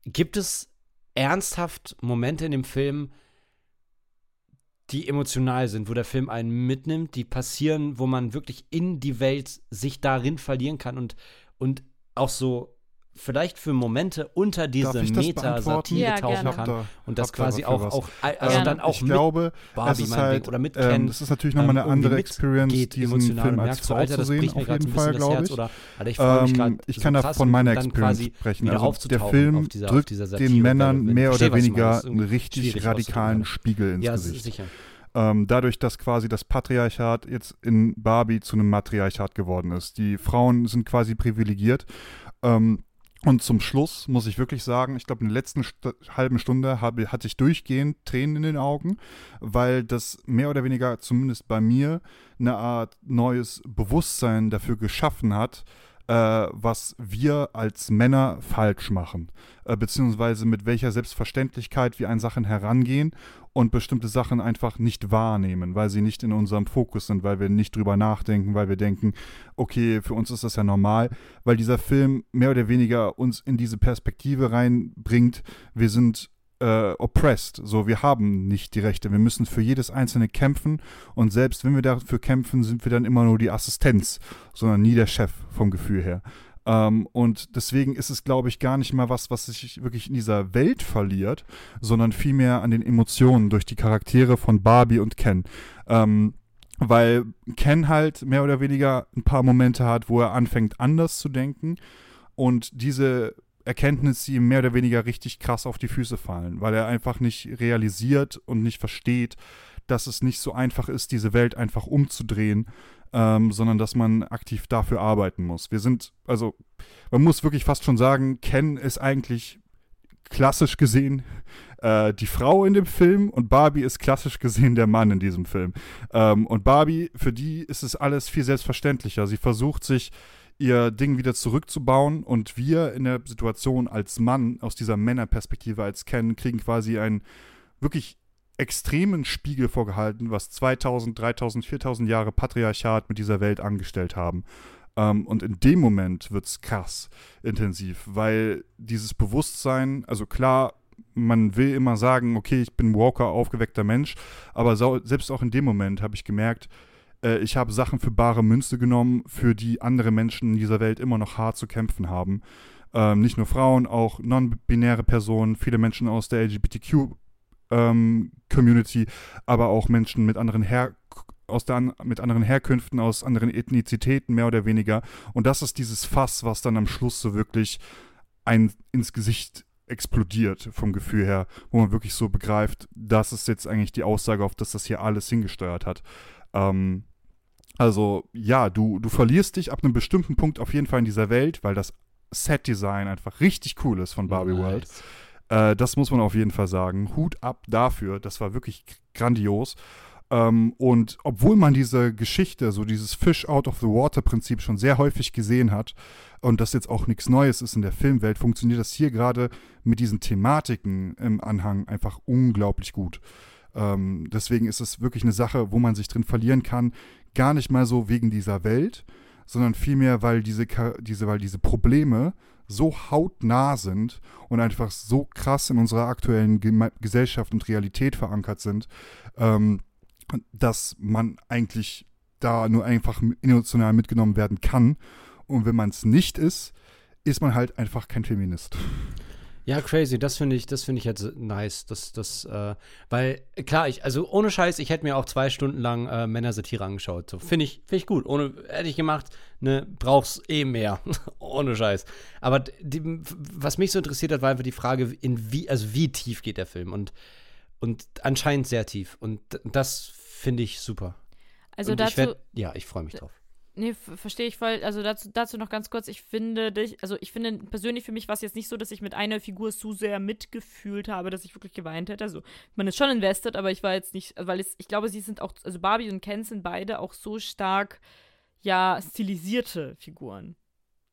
Gibt es ernsthaft Momente in dem Film, die emotional sind, wo der Film einen mitnimmt, die passieren, wo man wirklich in die Welt sich darin verlieren kann und, und auch so vielleicht für Momente unter diese? Meta-Satire Ja, tauchen kann. da- Und das da quasi dafür auch, was. auch also Ähm, dann auch ich mit glaube, Barbie es halt, oder mit ähm, Ken. das ist natürlich nochmal eine ähm, andere irgendwie Experience, diesen Film als Frau Alter, zu sehen, auf jeden Fall, glaube ich. oder Alter, ich Ähm, gerade ich so kann da von meiner Experience sprechen. Also der Film auf dieser, drückt dieser den. Männern mehr oder weniger einen richtig radikalen. Spiegel ins Ja, Gesicht. sicher. Ähm, dadurch, dass quasi das Patriarchat jetzt in Barbie zu einem Matriarchat geworden ist. Die Frauen sind quasi privilegiert. Ähm, und zum Schluss muss ich wirklich sagen, ich glaube, in der letzten St halben Stunde habe, hatte ich durchgehend Tränen in den Augen, weil das mehr oder weniger, zumindest bei mir, eine Art neues Bewusstsein dafür geschaffen hat, äh, was wir als Männer falsch machen, äh, beziehungsweise mit welcher Selbstverständlichkeit wir an Sachen herangehen und bestimmte Sachen einfach nicht wahrnehmen, weil sie nicht in unserem Fokus sind, weil wir nicht drüber nachdenken, weil wir denken, okay, für uns ist das ja normal, weil dieser Film mehr oder weniger uns in diese Perspektive reinbringt, wir sind äh, oppressed, so wir haben nicht die Rechte, wir müssen für jedes einzelne kämpfen und selbst wenn wir dafür kämpfen, sind wir dann immer nur die Assistenz, sondern nie der Chef vom Gefühl her. Ähm, und deswegen ist es, glaube ich, gar nicht mal was, was sich wirklich in dieser Welt verliert, sondern vielmehr an den Emotionen durch die Charaktere von Barbie und Ken. Ähm, weil Ken halt mehr oder weniger ein paar Momente hat, wo er anfängt anders zu denken und diese Erkenntnisse ihm mehr oder weniger richtig krass auf die Füße fallen, weil er einfach nicht realisiert und nicht versteht, dass es nicht so einfach ist, diese Welt einfach umzudrehen, ähm, sondern dass man aktiv dafür arbeiten muss. Wir sind, also man muss wirklich fast schon sagen, Ken ist eigentlich klassisch gesehen äh, die Frau in dem Film und Barbie ist klassisch gesehen der Mann in diesem Film. Ähm, und Barbie, für die ist es alles viel selbstverständlicher. Sie versucht sich ihr Ding wieder zurückzubauen und wir in der Situation als Mann aus dieser Männerperspektive als Ken kriegen quasi einen wirklich extremen Spiegel vorgehalten, was 2000, 3000, 4000 Jahre Patriarchat mit dieser Welt angestellt haben. Ähm, und in dem Moment wird es krass intensiv, weil dieses Bewusstsein, also klar, man will immer sagen, okay, ich bin Walker, aufgeweckter Mensch, aber selbst auch in dem Moment habe ich gemerkt, äh, ich habe Sachen für bare Münze genommen, für die andere Menschen in dieser Welt immer noch hart zu kämpfen haben. Ähm, nicht nur Frauen, auch non-binäre Personen, viele Menschen aus der LGBTQ ähm, Community, aber auch Menschen mit anderen Her aus der, mit anderen Herkünften, aus anderen Ethnizitäten mehr oder weniger. Und das ist dieses Fass, was dann am Schluss so wirklich ein ins Gesicht explodiert vom Gefühl her, wo man wirklich so begreift, das ist jetzt eigentlich die Aussage, auf das das hier alles hingesteuert hat. Ähm, also ja, du, du verlierst dich ab einem bestimmten Punkt auf jeden Fall in dieser Welt, weil das Set-Design einfach richtig cool ist von Barbie World. Nice. Äh, das muss man auf jeden Fall sagen. Hut ab dafür. Das war wirklich grandios. Ähm, und obwohl man diese Geschichte, so dieses Fish out of the water Prinzip schon sehr häufig gesehen hat und das jetzt auch nichts Neues ist in der Filmwelt, funktioniert das hier gerade mit diesen Thematiken im Anhang einfach unglaublich gut. Ähm, deswegen ist es wirklich eine Sache, wo man sich drin verlieren kann. Gar nicht mal so wegen dieser Welt, sondern vielmehr, weil diese, diese, weil diese Probleme so hautnah sind und einfach so krass in unserer aktuellen Gesellschaft und Realität verankert sind, ähm, dass man eigentlich da nur einfach emotional mitgenommen werden kann. Und wenn man es nicht ist, ist man halt einfach kein Feminist. Ja, crazy. Das finde ich, das finde ich jetzt nice. Das, das, äh, weil, klar, ich, also ohne Scheiß, ich hätte mir auch zwei Stunden lang äh, Männersatire angeschaut. So, finde ich, finde ich gut. Ohne, hätte ich gemacht, ne, brauch's eh mehr. ohne Scheiß. Aber die, was mich so interessiert hat, war einfach die Frage, in wie, also wie tief geht der Film? Und, und anscheinend sehr tief. Und das finde ich super. Also und dazu. ich werd, ja, ich freue mich drauf. Nee, verstehe ich voll. Also dazu, dazu noch ganz kurz, ich finde dich, also ich finde persönlich für mich war es jetzt nicht so, dass ich mit einer Figur zu sehr mitgefühlt habe, dass ich wirklich geweint hätte. Also man ist schon invested, aber ich war jetzt nicht, weil es, ich glaube, sie sind auch, also Barbie und Ken sind beide auch so stark, ja, stilisierte Figuren.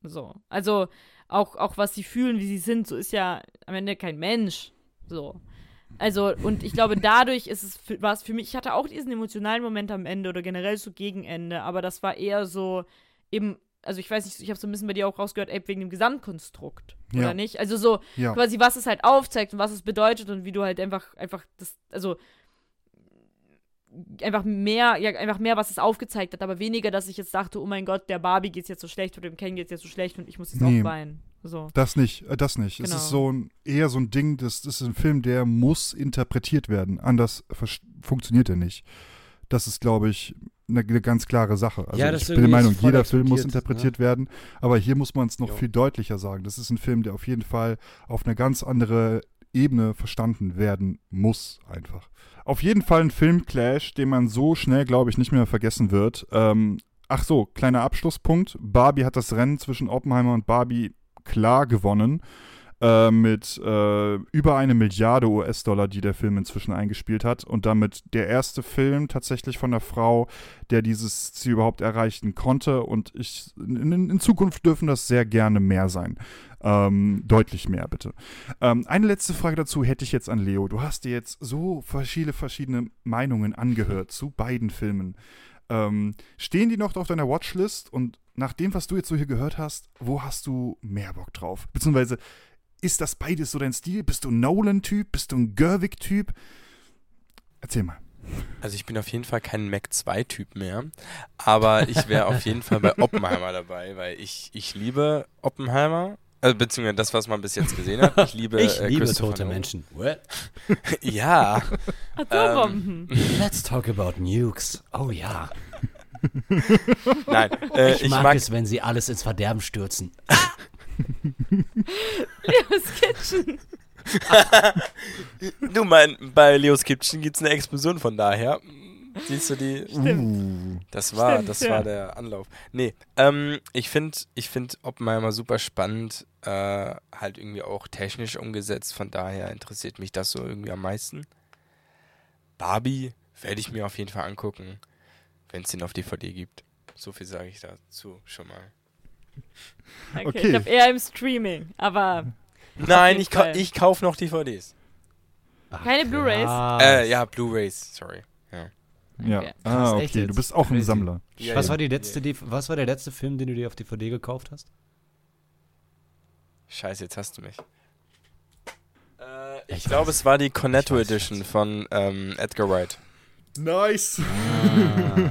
So. Also auch, auch was sie fühlen, wie sie sind, so ist ja am Ende kein Mensch. So. Also, und ich glaube, dadurch ist es, für- war es für mich, ich hatte auch diesen emotionalen Moment am Ende oder generell so gegen Ende, aber das war eher so eben, also ich weiß nicht, ich habe so ein bisschen bei dir auch rausgehört, ey, wegen dem Gesamtkonstrukt, Ja. oder nicht? Also so Ja. quasi, was es halt aufzeigt und was es bedeutet und wie du halt einfach, einfach das, also einfach mehr, ja, einfach mehr, was es aufgezeigt hat, aber weniger, dass ich jetzt dachte, oh mein Gott, der Barbie geht's jetzt so schlecht oder dem Ken geht's jetzt so schlecht und ich muss jetzt Nee. auch weinen. So. Das nicht, äh, das nicht. Es Genau. ist so ein, eher so ein Ding, das, das ist ein Film, der muss interpretiert werden. Anders funktioniert er nicht. Das ist, glaube ich, eine, eine ganz klare Sache. Also Ja, das ich bin der Meinung, jeder Film muss interpretiert werden, aber hier muss man es noch Jo. viel deutlicher sagen. Das ist ein Film, der auf jeden Fall auf eine ganz andere Ebene verstanden werden muss, einfach. Auf jeden Fall ein Filmclash, den man so schnell, glaube ich, nicht mehr vergessen wird. Ähm, ach so, kleiner Abschlusspunkt. Barbie hat das Rennen zwischen Oppenheimer und Barbie klar gewonnen. Äh, mit äh, über eine Milliarde US-Dollar, die der Film inzwischen eingespielt hat. Und damit der erste Film tatsächlich von der Frau, der dieses Ziel überhaupt erreichen konnte. Und ich, in, in Zukunft dürfen das sehr gerne mehr sein. Ähm, deutlich mehr, bitte. Ähm, eine letzte Frage dazu hätte ich jetzt an Leo. Du hast dir jetzt so viele verschiedene Meinungen angehört zu beiden Filmen. Ähm, stehen die noch auf deiner Watchlist? Und nach dem, was du jetzt so hier gehört hast, wo hast du mehr Bock drauf? Beziehungsweise, ist das beides so dein Stil? Bist du ein Nolan-Typ? Bist du ein Gerwig-Typ? Erzähl mal. Also ich bin auf jeden Fall kein Mac 2-Typ mehr, aber ich wäre auf jeden Fall bei Oppenheimer dabei, weil ich, ich liebe Oppenheimer, äh, beziehungsweise das, was man bis jetzt gesehen hat. Ich liebe, Ich äh, liebe tote Nolan. Menschen. What? Ja, Atombomben. Let's talk about nukes. Oh ja. nein, äh, Ich, ich, mag, mag, es, wenn sie alles ins Verderben stürzen. Leo's Kitchen. du mein, bei Leos Kitchen gibt es eine Explosion von daher. Siehst du die? Stimmt. Das war, Stimmt, das ja. war der Anlauf. Nee, ähm, ich finde ich find Oppenheimer super spannend, äh, halt irgendwie auch technisch umgesetzt, von daher interessiert mich das so irgendwie am meisten. Barbie werde ich mir auf jeden Fall angucken, wenn es den auf DVD gibt. So viel sage ich dazu schon mal. Okay, Okay. ich habe eher im Streaming, aber Nein, ich, Fall. ich kaufe noch DVDs. Ach, Keine Blu-rays? Äh, ja, Blu-rays, sorry. Ja. Okay. Ah, echt okay. Du bist auch ein. Sammler. Ja, Was ja. war, die letzte, die, was war der letzte Film, den du dir auf DVD gekauft hast? Scheiße, jetzt hast du mich. Äh, Ich ich glaube, es war die Cornetto Edition von ähm, Edgar Wright. Nice.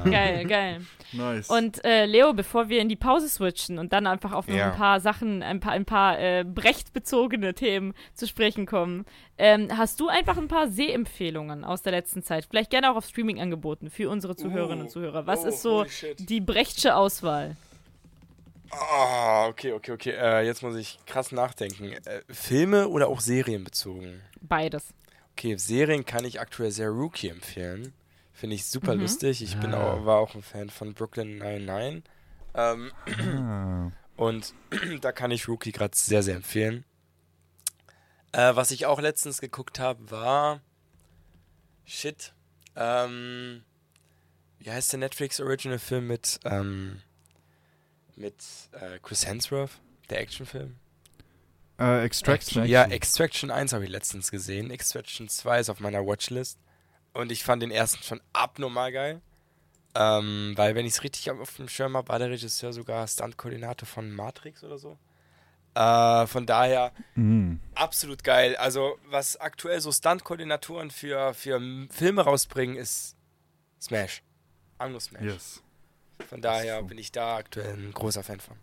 geil, geil. Nice. Und äh, Leo, bevor wir in die Pause switchen und dann einfach auf noch Ja. ein paar Sachen, ein paar, ein paar äh, Brecht-bezogene Themen zu sprechen kommen, ähm, hast du einfach ein paar Sehempfehlungen aus der letzten Zeit? Vielleicht gerne auch auf Streaming angeboten für unsere Zuhörerinnen und Zuhörer. Was oh, ist so die Brechtsche Auswahl? Ah, okay, okay, okay. Äh, jetzt muss ich krass nachdenken. Äh, Filme oder auch Serien bezogen? Beides. Okay, Serien kann ich aktuell sehr Rookie empfehlen. Finde ich super Mhm. lustig. Ich bin Ah. auch, war auch ein Fan von Brooklyn 99. Ähm, ah. und da kann ich Rookie gerade sehr, sehr empfehlen. Äh, was ich auch letztens geguckt habe, war. Shit. Ähm, wie heißt der Netflix Original Film mit. Ähm, mit äh, Chris Hemsworth? Der Actionfilm? Äh, Extraction. Extraction. Ja, Extraction 1 habe ich letztens gesehen. Extraction 2 ist auf meiner Watchlist. Und ich fand den ersten schon abnormal geil. Ähm, weil, wenn ich es richtig auf dem Schirm habe, war der Regisseur sogar Stunt-Koordinator von Matrix oder so. Äh, von daher Mhm. absolut geil. Also, was aktuell so Stunt-Koordinatoren für, für Filme rausbringen, ist Smash. Anglo Smash. Yes. Von daher so. bin ich da aktuell ein großer Fan von.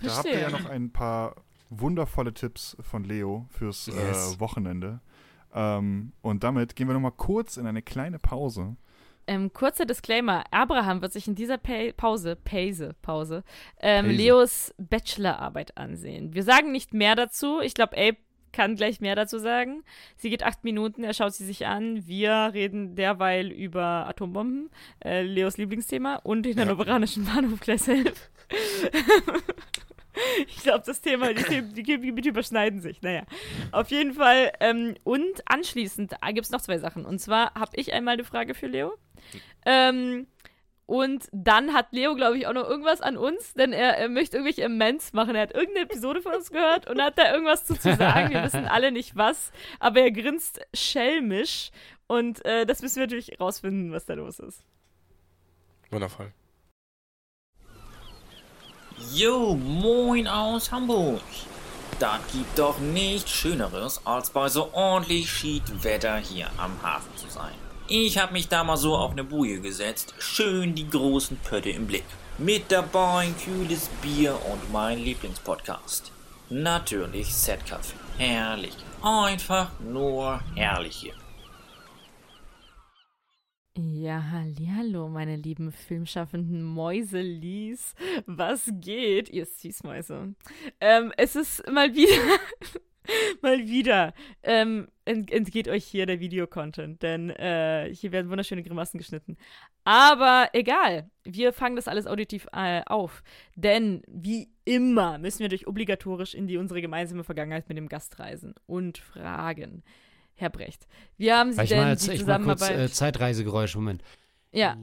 Da habt ihr ja noch ein paar wundervolle Tipps von Leo fürs Yes. äh, Wochenende. Ähm, und damit gehen wir nochmal kurz in eine kleine Pause. Ähm, kurzer Disclaimer: Abraham wird sich in dieser pa Pause, Pause, Pause, ähm. Leos Bachelorarbeit ansehen. Wir sagen nicht mehr dazu. Ich glaube, Abe kann gleich mehr dazu sagen. Sie geht acht Minuten, er schaut sie sich an. Wir reden derweil über Atombomben, äh, Leos Lieblingsthema, und den hannoveranischen Bahnhof Gleis 11. Ich glaube, das Thema, die, Themen, die Gebiete überschneiden sich. Naja, auf jeden Fall. Ähm, und anschließend gibt es noch zwei Sachen. Und zwar habe ich einmal eine Frage für Leo. Ähm, und dann hat Leo, glaube ich, auch noch irgendwas an uns, denn er, er möchte irgendwelche Amends machen. Er hat irgendeine Episode von uns gehört und hat da irgendwas zu, zu sagen. Wir wissen alle nicht was, aber er grinst schelmisch. Und äh, das müssen wir natürlich rausfinden, was da los ist. Wundervoll. Jo, moin aus Hamburg. Das gibt doch nichts Schöneres, als bei so ordentlich Schiedwetter hier am Hafen zu sein. Ich hab mich da mal so auf ne Boje gesetzt, schön die großen Pötte im Blick. Mit dabei ein kühles Bier und mein Lieblingspodcast. Natürlich Setcafé. Herrlich. Einfach nur herrlich hier. Ja, hallo, meine lieben filmschaffenden Mäuselies. Was geht, ihr Süßmäuse? Ähm, es ist mal wieder, mal wieder, ähm, ent entgeht euch hier der Videocontent, denn äh, hier werden wunderschöne Grimassen geschnitten. Aber egal, wir fangen das alles auditiv äh, auf, denn wie immer müssen wir durch obligatorisch in die unsere gemeinsame Vergangenheit mit dem Gast reisen und fragen. Herr Brecht, wie haben Sie Ich denn mal, jetzt, die ich mal kurz Zusammenarbeit? äh, Zeitreisegeräusch, Moment. ja,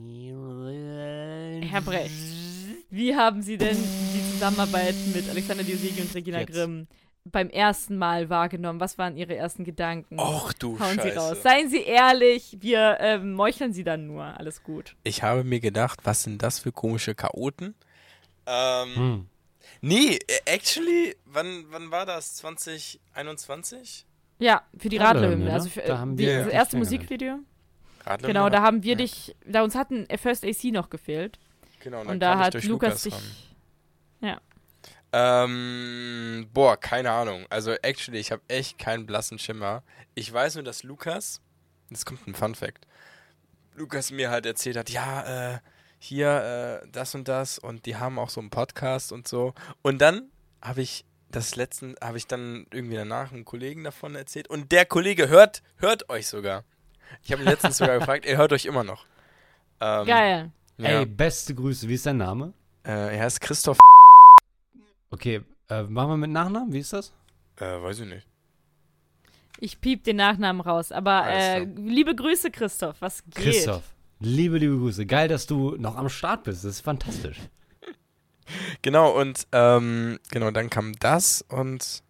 Herr Brecht, wie haben Sie denn die Zusammenarbeit mit Alexander Diosegi und Regina Jetzt. Grimm beim ersten Mal wahrgenommen? Was waren Ihre ersten Gedanken? Och du Hauen Sie Scheiße. raus. Seien Sie ehrlich, wir ähm, meucheln Sie dann nur. Alles gut. Ich habe mir gedacht, was sind das für komische Chaoten? Ähm, Hm. nee, äh, actually, wann, wann war das? 2021? Ja, für die Radlerhymne, Radlerhymne. ne? Also für Da äh, haben die, wir das erste. Musikvideo. Radler Genau, da haben wir ja. dich, da uns hatten First AC noch gefehlt. Genau, Und dann da hat durch Lukas dich. ran. Ähm, boah, keine Ahnung. Also, actually, ich habe echt keinen blassen Schimmer. Ich weiß nur, dass Lukas, jetzt kommt ein Fun Fact, Lukas mir halt erzählt hat, ja, äh, hier, äh, das und das und die haben auch so einen Podcast und so. Und dann habe ich das letzten, habe ich dann irgendwie danach einem Kollegen davon erzählt und der Kollege hört, hört euch sogar. Ich habe ihn letztens sogar gefragt, er hört euch immer noch. Ähm, Geil. Ja. Ey, beste Grüße. Wie ist dein Name? Äh, er heißt Christoph. Okay, äh, machen wir mit Nachnamen? Wie ist das? Äh, weiß ich nicht. Ich piep den Nachnamen raus. Aber äh, liebe Grüße, Christoph. Was geht? Christoph. Liebe, liebe Grüße. Geil, dass du noch am Start bist. Das ist fantastisch. Genau, und ähm, genau, dann kam das und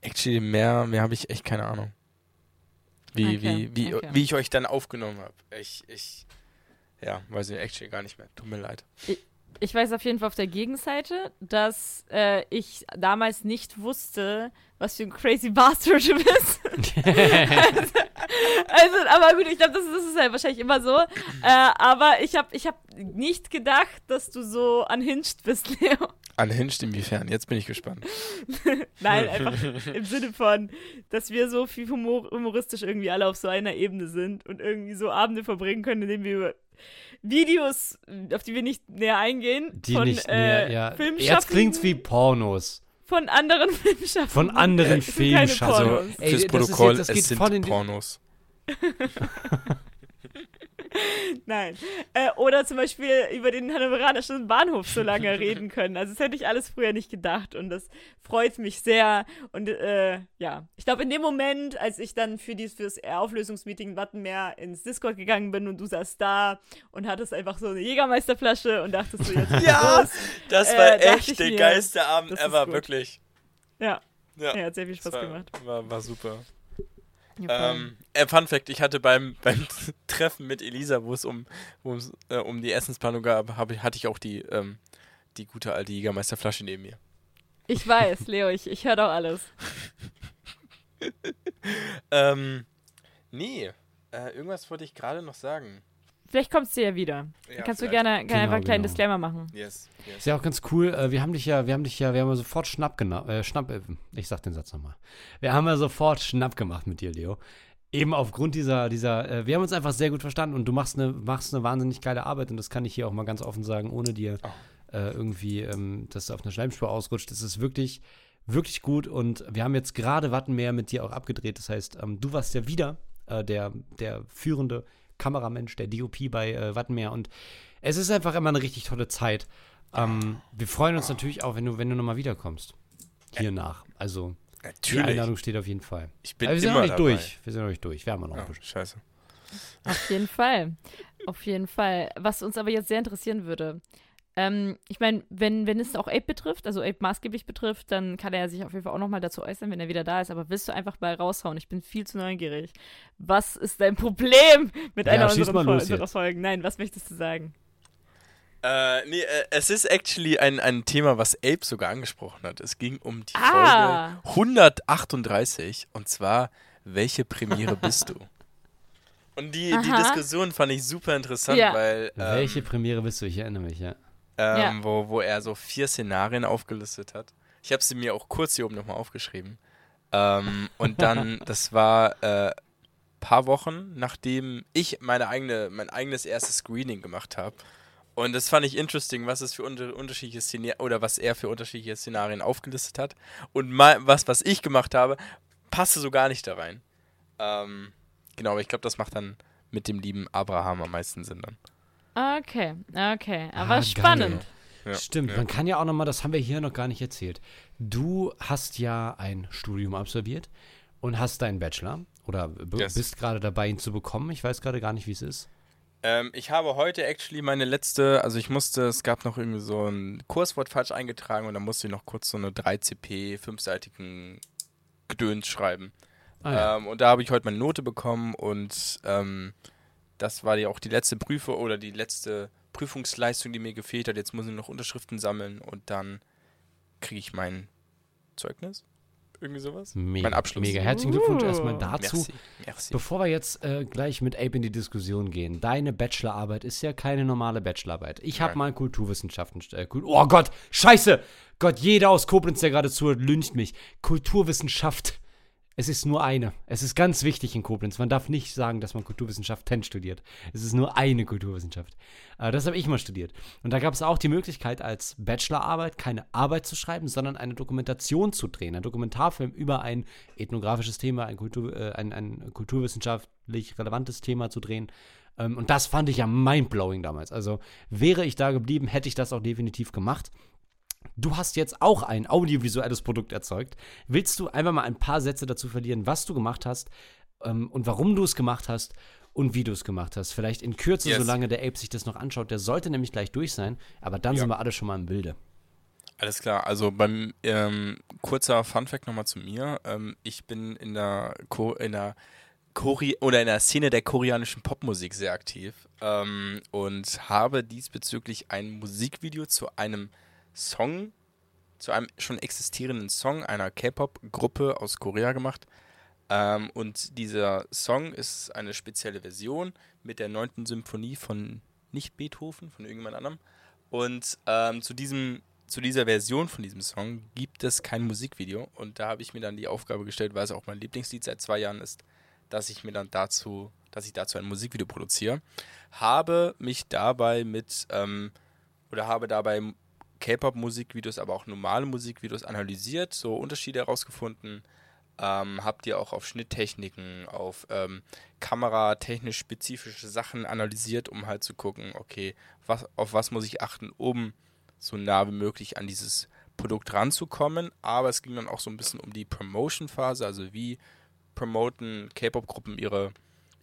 actually mehr, mehr habe ich echt keine Ahnung. Wie, Okay, wie, wie, okay. wie ich euch dann aufgenommen habe. Ich, ich, ja, weiß ich actually gar nicht mehr. Tut mir leid. Ich weiß auf jeden Fall auf der Gegenseite, dass äh, ich damals nicht wusste, was für ein crazy Bastard du bist. also, also, aber gut, ich glaube, das, das ist halt wahrscheinlich immer so. Äh, aber ich habe ich hab nicht gedacht, dass du so unhinged bist, Leo. Unhinged inwiefern? Jetzt bin ich gespannt. Nein, einfach im Sinne von, dass wir so viel humor humoristisch irgendwie alle auf so einer Ebene sind und irgendwie so Abende verbringen können, indem wir über Videos, auf die wir nicht näher eingehen, Die von nicht äh, näher, ja. Filmschaffenden- Jetzt klingt's wie Pornos. von anderen Filmschaffenden. Von anderen Filmschaffenden. Pornos. Ey, Fürs das ist Protokoll, jetzt- das es geht sind voll in die- Pornos. Nein. Äh, oder zum Beispiel über den hannoveranischen Bahnhof so lange reden können. Also das hätte ich alles früher nicht gedacht und das freut mich sehr. Und äh, ja, ich glaube in dem Moment, als ich dann für dieses fürs Auflösungsmeeting Wattenmeer ins Discord gegangen bin und du saßt da und hattest einfach so eine Jägermeisterflasche und dachtest so jetzt Ja, los. Das Äh, war dachte echt der geilste Abend das ever, wirklich. Ja, Ja, ja, hat sehr viel Spaß das war, gemacht. War, war super. Ähm, äh, Fun Fact, ich hatte beim, beim Treffen mit Elisa, wo es um, äh, um die Essensplanung gab, hab, ich- hatte ich auch die, ähm, die gute alte Jägermeisterflasche neben mir. Ich weiß, Leo, ich, ich höre doch alles. ähm, nee, äh, irgendwas wollte ich gerade noch sagen. Vielleicht kommst du ja wieder. Ja, Dann kannst du gerne, gerne Genau, einfach einen kleinen genau. Disclaimer machen. Yes, yes. Ist ja auch ganz cool. Äh, wir haben dich ja, wir haben dich ja, wir haben ja sofort Schnapp genau, äh, Schnapp, äh, ich sag den Satz nochmal. Wir haben ja sofort Schnapp gemacht mit dir, Leo. Eben aufgrund dieser, dieser, äh, wir haben uns einfach sehr gut verstanden und du machst eine, machst eine wahnsinnig geile Arbeit und das kann ich hier auch mal ganz offen sagen, ohne dir Oh. äh, irgendwie, ähm, dass du auf einer Schleimspur ausrutscht. Das ist wirklich, wirklich gut und wir haben jetzt gerade Wattenmeer mit dir auch abgedreht. Das heißt, ähm, du warst ja wieder äh, der, der führende Kameramensch, der DOP bei äh, Wattenmeer und es ist einfach immer eine richtig tolle Zeit. Ähm, wir freuen uns natürlich auch, wenn du, wenn du nochmal wiederkommst. Hier nach. Also, die Natürlich. Einladung steht auf jeden Fall. Ich bin Aber wir sind immer noch nicht dabei. durch. Wir sind noch nicht durch. Wir haben noch ein Oh, bisschen. scheiße. Auf jeden Fall. Auf jeden Fall. Was uns aber jetzt sehr interessieren würde. Ähm, ich meine, wenn, wenn es auch Ape betrifft, also Ape maßgeblich betrifft, dann kann er sich auf jeden Fall auch nochmal dazu äußern, wenn er wieder da ist. Aber willst du einfach mal raushauen? Ich bin viel zu neugierig. Was ist dein Problem mit Ja, einer unserer, unserer. Folgen? Nein, was möchtest du sagen? Äh, nee, äh, es ist actually ein, ein Thema, was Ape sogar angesprochen hat. Es ging um die Ah. Folge 138 und zwar, welche Premiere bist du? Und die, die. Diskussion fand ich super interessant, Ja. weil ähm, Welche Premiere bist du? Ich erinnere mich, ja. Ähm, Ja. wo, wo er so vier Szenarien aufgelistet hat. Ich habe sie mir auch kurz hier oben nochmal aufgeschrieben. Ähm, und dann, das war äh, paar Wochen, nachdem ich meine eigene, mein eigenes erstes Screening gemacht habe. Und das fand ich interesting, was es für unter unterschiedliche Szenarien oder was er für unterschiedliche Szenarien aufgelistet hat. Und mal, was, was ich gemacht habe, passte so gar nicht da rein. Ähm, genau, aber ich glaube, das macht dann mit dem lieben Abraham am meisten Sinn dann. Okay, okay. Aber Ah, spannend. Ja, Stimmt, ja. man kann ja auch nochmal, das haben wir hier noch gar nicht erzählt. Du hast ja ein Studium absolviert und hast deinen Bachelor oder Yes. bist gerade dabei, ihn zu bekommen. Ich weiß gerade gar nicht, wie es ist. Ähm, ich habe heute actually meine letzte, also ich musste, es gab noch irgendwie so ein Kurswort falsch eingetragen und dann musste ich noch kurz so eine 3CP, fünfseitigen Gedöns schreiben. Ah, ja. Ähm, und da habe ich heute meine Note bekommen und ähm, das war ja auch die letzte Prüfung oder die letzte Prüfungsleistung, die mir gefehlt hat. Jetzt muss ich noch Unterschriften sammeln und dann kriege ich mein Zeugnis. Irgendwie sowas. mega, mein Abschluss. Mega. Herzlichen Glückwunsch erstmal dazu. Merci. Merci. Bevor wir jetzt äh, gleich mit Ape in die Diskussion gehen, deine Bachelorarbeit ist ja keine normale Bachelorarbeit. Ich habe mal Kulturwissenschaften. Äh, oh Gott, Scheiße! Gott, jeder aus Koblenz, der gerade zuhört, lyncht mich. Kulturwissenschaft. Es ist nur eine. Es ist ganz wichtig in Koblenz. Man darf nicht sagen, dass man Kulturwissenschaften studiert. Es ist nur eine Kulturwissenschaft. Äh, das habe ich mal studiert. Und da gab es auch die Möglichkeit, als Bachelorarbeit keine Arbeit zu schreiben, sondern eine Dokumentation zu drehen. Ein Dokumentarfilm über ein ethnografisches Thema, ein, Kultur, äh, ein, ein kulturwissenschaftlich relevantes Thema zu drehen. Ähm, und das fand ich ja mindblowing damals. Also wäre ich da geblieben, hätte ich das auch definitiv gemacht. Du hast jetzt auch ein audiovisuelles Produkt erzeugt. Willst du einfach mal ein paar Sätze dazu verlieren, was du gemacht hast ähm, und warum du es gemacht hast und wie du es gemacht hast? Vielleicht in Kürze, Yes. solange der Ape sich das noch anschaut. Der sollte nämlich gleich durch sein, aber dann Ja. sind wir alle schon mal im Bilde. Alles klar, also beim ähm, kurzer Funfact nochmal zu mir. Ähm, ich bin in der Ko in der Kori oder in der Szene der koreanischen Popmusik sehr aktiv ähm, und habe diesbezüglich ein Musikvideo zu einem Song, zu einem schon existierenden Song einer K-Pop-Gruppe aus Korea gemacht. Ähm, und dieser Song ist eine spezielle Version mit der neunten Symphonie von nicht Beethoven, von irgendjemand anderem. Und ähm, zu diesem zu dieser Version von diesem Song gibt es kein Musikvideo und da habe ich mir dann die Aufgabe gestellt, weil es auch mein Lieblingslied seit zwei Jahren ist, dass ich mir dann dazu, dass ich dazu ein Musikvideo produziere. Habe mich dabei mit ähm, oder habe dabei K-Pop-Musikvideos, aber auch normale Musikvideos analysiert, so Unterschiede herausgefunden. Ähm, habt ihr auch auf Schnitttechniken, auf ähm, kameratechnisch spezifische Sachen analysiert, um halt zu gucken, okay, was, auf was muss ich achten, um so nah wie möglich an dieses Produkt ranzukommen. Aber es ging dann auch so ein bisschen um die Promotion-Phase, also wie promoten K-Pop-Gruppen ihre,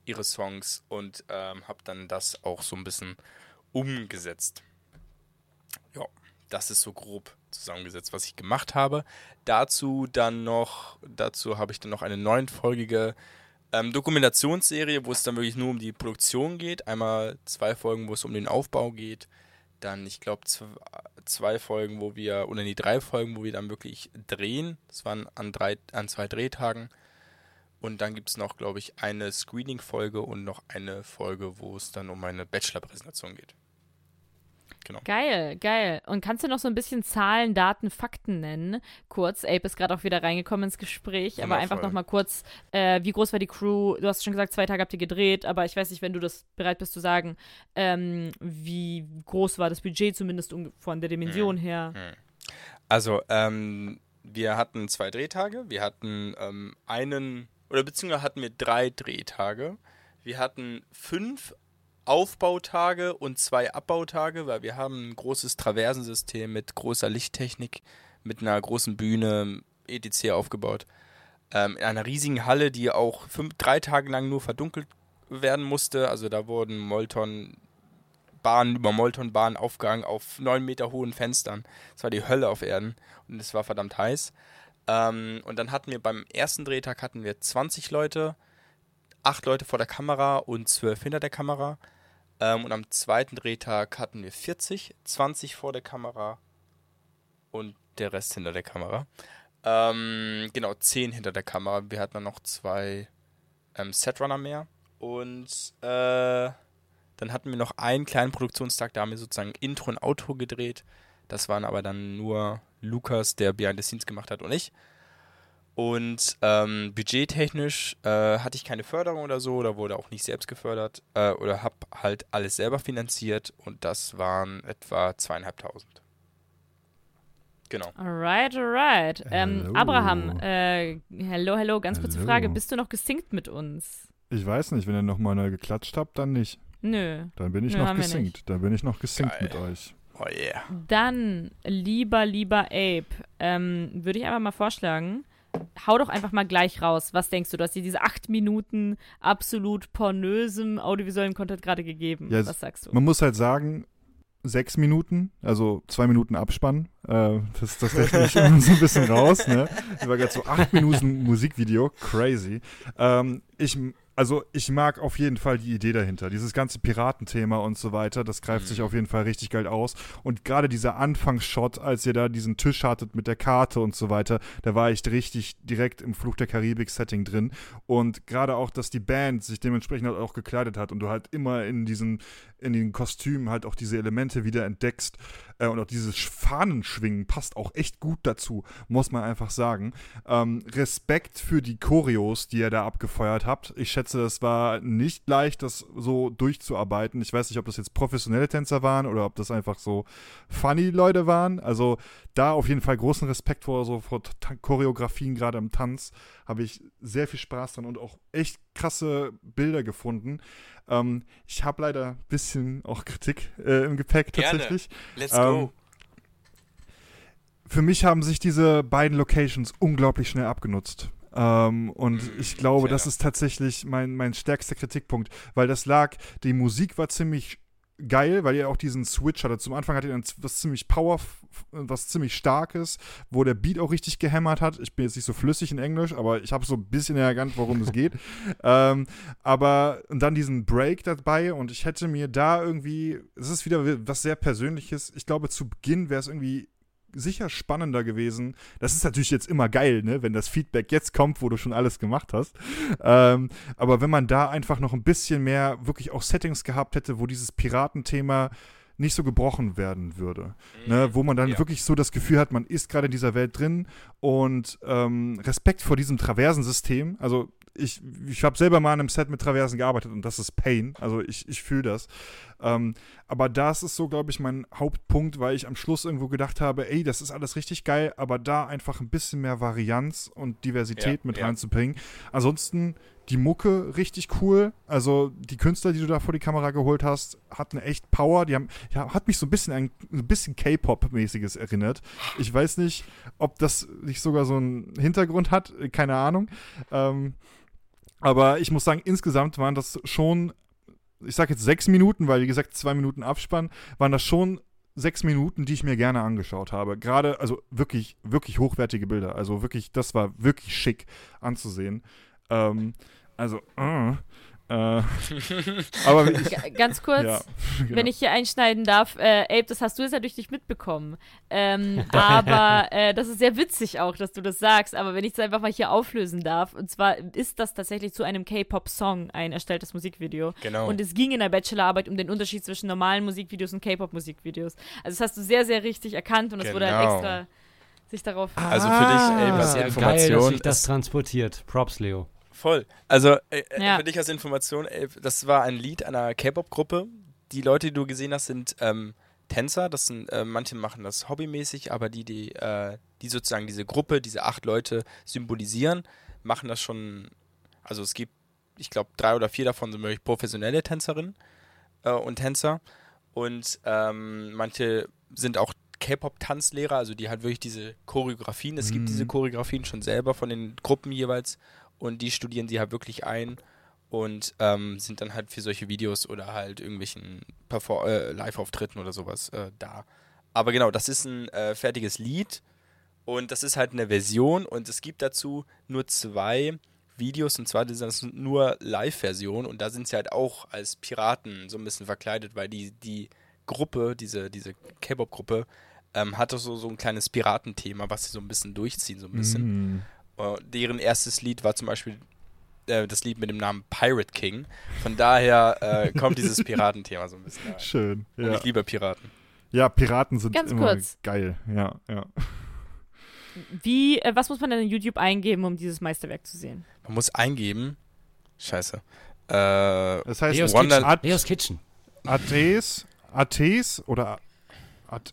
ihre Songs und ähm, habe dann das auch so ein bisschen umgesetzt. Ja, das ist so grob zusammengesetzt, was ich gemacht habe. Dazu dann noch, dazu habe ich dann noch eine neunfolgige ähm, Dokumentationsserie, wo es dann wirklich nur um die Produktion geht. Einmal zwei Folgen, wo es um den Aufbau geht. Dann, ich glaube, zwei Folgen, wo wir, oder die drei Folgen, wo wir dann wirklich drehen. Das waren an, drei, an zwei Drehtagen. Und dann gibt es noch, glaube ich, eine Screening-Folge und noch eine Folge, wo es dann um meine Bachelor-Präsentation geht. Genau. Geil, geil. Und kannst du noch so ein bisschen Zahlen, Daten, Fakten nennen? Kurz, Ape ist gerade auch wieder reingekommen ins Gespräch, aber Wundervoll. einfach noch mal kurz, äh, wie groß war die Crew? Du hast schon gesagt, zwei Tage habt ihr gedreht, aber ich weiß nicht, wenn du das bereit bist zu sagen, ähm, wie groß war das Budget zumindest um, von der Dimension her? Also, ähm, wir hatten zwei Drehtage. Wir hatten ähm, einen, oder beziehungsweise hatten wir drei Drehtage. Wir hatten fünf Aufbautage und zwei Abbautage, weil wir haben ein großes Traversensystem mit großer Lichttechnik, mit einer großen Bühne, etc. aufgebaut. Ähm, in einer riesigen Halle, die auch fünf, drei Tage lang nur verdunkelt werden musste. Also da wurden Molton Bahnen über Moltonbahnen aufgegangen auf neun Meter hohen Fenstern. Das war die Hölle auf Erden und es war verdammt heiß. Ähm, und dann hatten wir beim ersten Drehtag hatten wir 20 Leute, acht Leute vor der Kamera und zwölf hinter der Kamera. Ähm, und am zweiten Drehtag hatten wir 40, 20 vor der Kamera und der Rest hinter der Kamera. Ähm, genau, 10 hinter der Kamera. Wir hatten dann noch zwei ähm, Setrunner mehr. Und äh, dann hatten wir noch einen kleinen Produktionstag, da haben wir sozusagen Intro und Outro gedreht. Das waren aber dann nur Lukas, der Behind the Scenes gemacht hat und ich. Und ähm, budgettechnisch äh, hatte ich keine Förderung oder so, oder wurde auch nicht selbst gefördert, äh, oder habe halt alles selber finanziert und das waren etwa zweieinhalbtausend. Genau. Alright, alright. Ähm. Abraham, äh, hello, hello, ganz kurze Hello. Frage. Bist du noch gesinkt mit uns? Ich weiß nicht, wenn ihr nochmal neu geklatscht habt, dann nicht. Nö. Dann bin ich Nö, noch gesinkt. Dann bin ich noch gesinkt Geil. mit euch. Oh yeah. Dann, lieber, lieber Abe, ähm, würde ich einfach mal vorschlagen, hau doch einfach mal gleich raus. Was denkst du? Du hast dir diese acht Minuten absolut pornösem audiovisuellen Content gerade gegeben. Ja, Was sagst du? Man muss halt sagen, sechs Minuten, also zwei Minuten Abspann, äh, das, das rechne ich immer so ein bisschen raus, ne? Das war gerade so acht Minuten Musikvideo, crazy. Ähm, ich, also ich mag auf jeden Fall die Idee dahinter, dieses ganze Piratenthema und so weiter, das greift sich auf jeden Fall richtig geil aus. Und gerade dieser Anfangsshot, als ihr da diesen Tisch hattet mit der Karte und so weiter, da war ich richtig direkt im Fluch der Karibik-Setting drin. Und gerade auch, dass die Band sich dementsprechend halt auch gekleidet hat und du halt immer in diesen, in den Kostümen halt auch diese Elemente wieder entdeckst. Äh, und auch dieses Fahnenschwingen passt auch echt gut dazu, muss man einfach sagen. Ähm, Respekt für die Choreos, die ihr da abgefeuert habt. Ich schätze, das war nicht leicht, das so durchzuarbeiten. Ich weiß nicht, ob das jetzt professionelle Tänzer waren oder ob das einfach so funny Leute waren. Also da auf jeden Fall großen Respekt vor so vor Choreografien, gerade im Tanz, habe ich sehr viel Spaß dran und auch echt krasse Bilder gefunden. Ähm, ich habe leider ein bisschen auch Kritik äh, im Gepäck Gerne. tatsächlich. Let's Ähm, go. Für mich haben sich diese beiden Locations unglaublich schnell abgenutzt. Ähm, und Mm, ich glaube, fair. das ist tatsächlich mein, mein stärkster Kritikpunkt, weil das lag, die Musik war ziemlich geil, weil ihr auch diesen Switch hattet. Zum Anfang hattet ihr dann was ziemlich power, was ziemlich starkes, wo der Beat auch richtig gehämmert hat. Ich bin jetzt nicht so flüssig in Englisch, aber ich habe so ein bisschen erkannt, worum es geht. Ähm, aber und dann diesen Break dabei und ich hätte mir da irgendwie, es ist wieder was sehr Persönliches. Ich glaube, zu Beginn wäre es irgendwie sicher spannender gewesen. Das ist natürlich jetzt immer geil, ne, wenn das Feedback jetzt kommt, wo du schon alles gemacht hast. Ähm, aber wenn man da einfach noch ein bisschen mehr wirklich auch Settings gehabt hätte, wo dieses Piratenthema nicht so gebrochen werden würde. Ne, wo man dann Ja. wirklich so das Gefühl hat, man ist gerade in dieser Welt drin und ähm, Respekt vor diesem Traversensystem. Also ich, ich habe selber mal an einem Set mit Traversen gearbeitet und das ist Pain. Also ich, ich fühle das. Ähm, aber das ist so, glaube ich, mein Hauptpunkt, weil ich am Schluss irgendwo gedacht habe, ey, das ist alles richtig geil, aber da einfach ein bisschen mehr Varianz und Diversität Ja, mit ja. reinzubringen. Ansonsten die Mucke richtig cool. Also die Künstler, die du da vor die Kamera geholt hast, hatten echt Power. Die haben, ja, hat mich so ein bisschen an ein bisschen K-Pop-mäßiges erinnert. Ich weiß nicht, ob das nicht sogar so einen Hintergrund hat, keine Ahnung. Ähm, aber ich muss sagen, insgesamt waren das schon, ich sag jetzt sechs Minuten, weil wie gesagt, zwei Minuten Abspann, waren das schon sechs Minuten, die ich mir gerne angeschaut habe. Gerade, also wirklich, wirklich hochwertige Bilder. Also wirklich, das war wirklich schick anzusehen. Ähm, also, äh, Äh, aber ganz kurz, ja, genau. wenn ich hier einschneiden darf, äh, Abe, das hast du jetzt natürlich nicht mitbekommen. Ähm, aber äh, das ist sehr witzig auch, dass du das sagst. Aber wenn ich es einfach mal hier auflösen darf, und zwar ist das tatsächlich zu einem K-Pop-Song ein erstelltes Musikvideo. Genau. Und es ging in der Bachelorarbeit um den Unterschied zwischen normalen Musikvideos und K-Pop-Musikvideos. Also das hast du sehr, sehr richtig erkannt und es wurde halt Genau. extra sich darauf. Also für dich, ey, was Ah, Geil, Information dass sich das transportiert. Props, Leo. Voll. Also äh, äh, Ja. für dich als Information, ey, das war ein Lied einer K-Pop-Gruppe. Die Leute, die du gesehen hast, sind ähm, Tänzer. Das sind, äh, manche machen das hobbymäßig, aber die, die, äh, die sozusagen diese Gruppe, diese acht Leute symbolisieren, machen das schon. Also es gibt, ich glaube, drei oder vier davon sind wirklich professionelle Tänzerinnen äh, und Tänzer. Und ähm, manche sind auch K-Pop-Tanzlehrer, also die halt wirklich diese Choreografien, es gibt Mhm. diese Choreografien schon selber von den Gruppen jeweils und die studieren die halt wirklich ein und ähm, sind dann halt für solche Videos oder halt irgendwelchen äh, Live-Auftritten oder sowas äh, da. Aber genau, das ist ein äh, fertiges Lied und das ist halt eine Version und es gibt dazu nur zwei Videos und zwar das sind nur Live-Version und da sind sie halt auch als Piraten so ein bisschen verkleidet, weil die, die Gruppe, diese, diese K-Pop-Gruppe, ähm, hatte so, so ein kleines Piratenthema, was sie so ein bisschen durchziehen, so ein bisschen. Mhm. Äh, deren erstes Lied war zum Beispiel äh, das Lied mit dem Namen Pirate King. Von daher äh, kommt dieses Piratenthema so ein bisschen rein. Schön. Und Ja. ich liebe Piraten. ja, Piraten sind Ganz immer kurz. geil. Ja, ja. Wie, äh, was muss man denn in YouTube eingeben, um dieses Meisterwerk zu sehen? Man muss eingeben. Scheiße. Äh, Das heißt, Leos Wonder- Kitchen. Leos Kitchen. Ates, Ates oder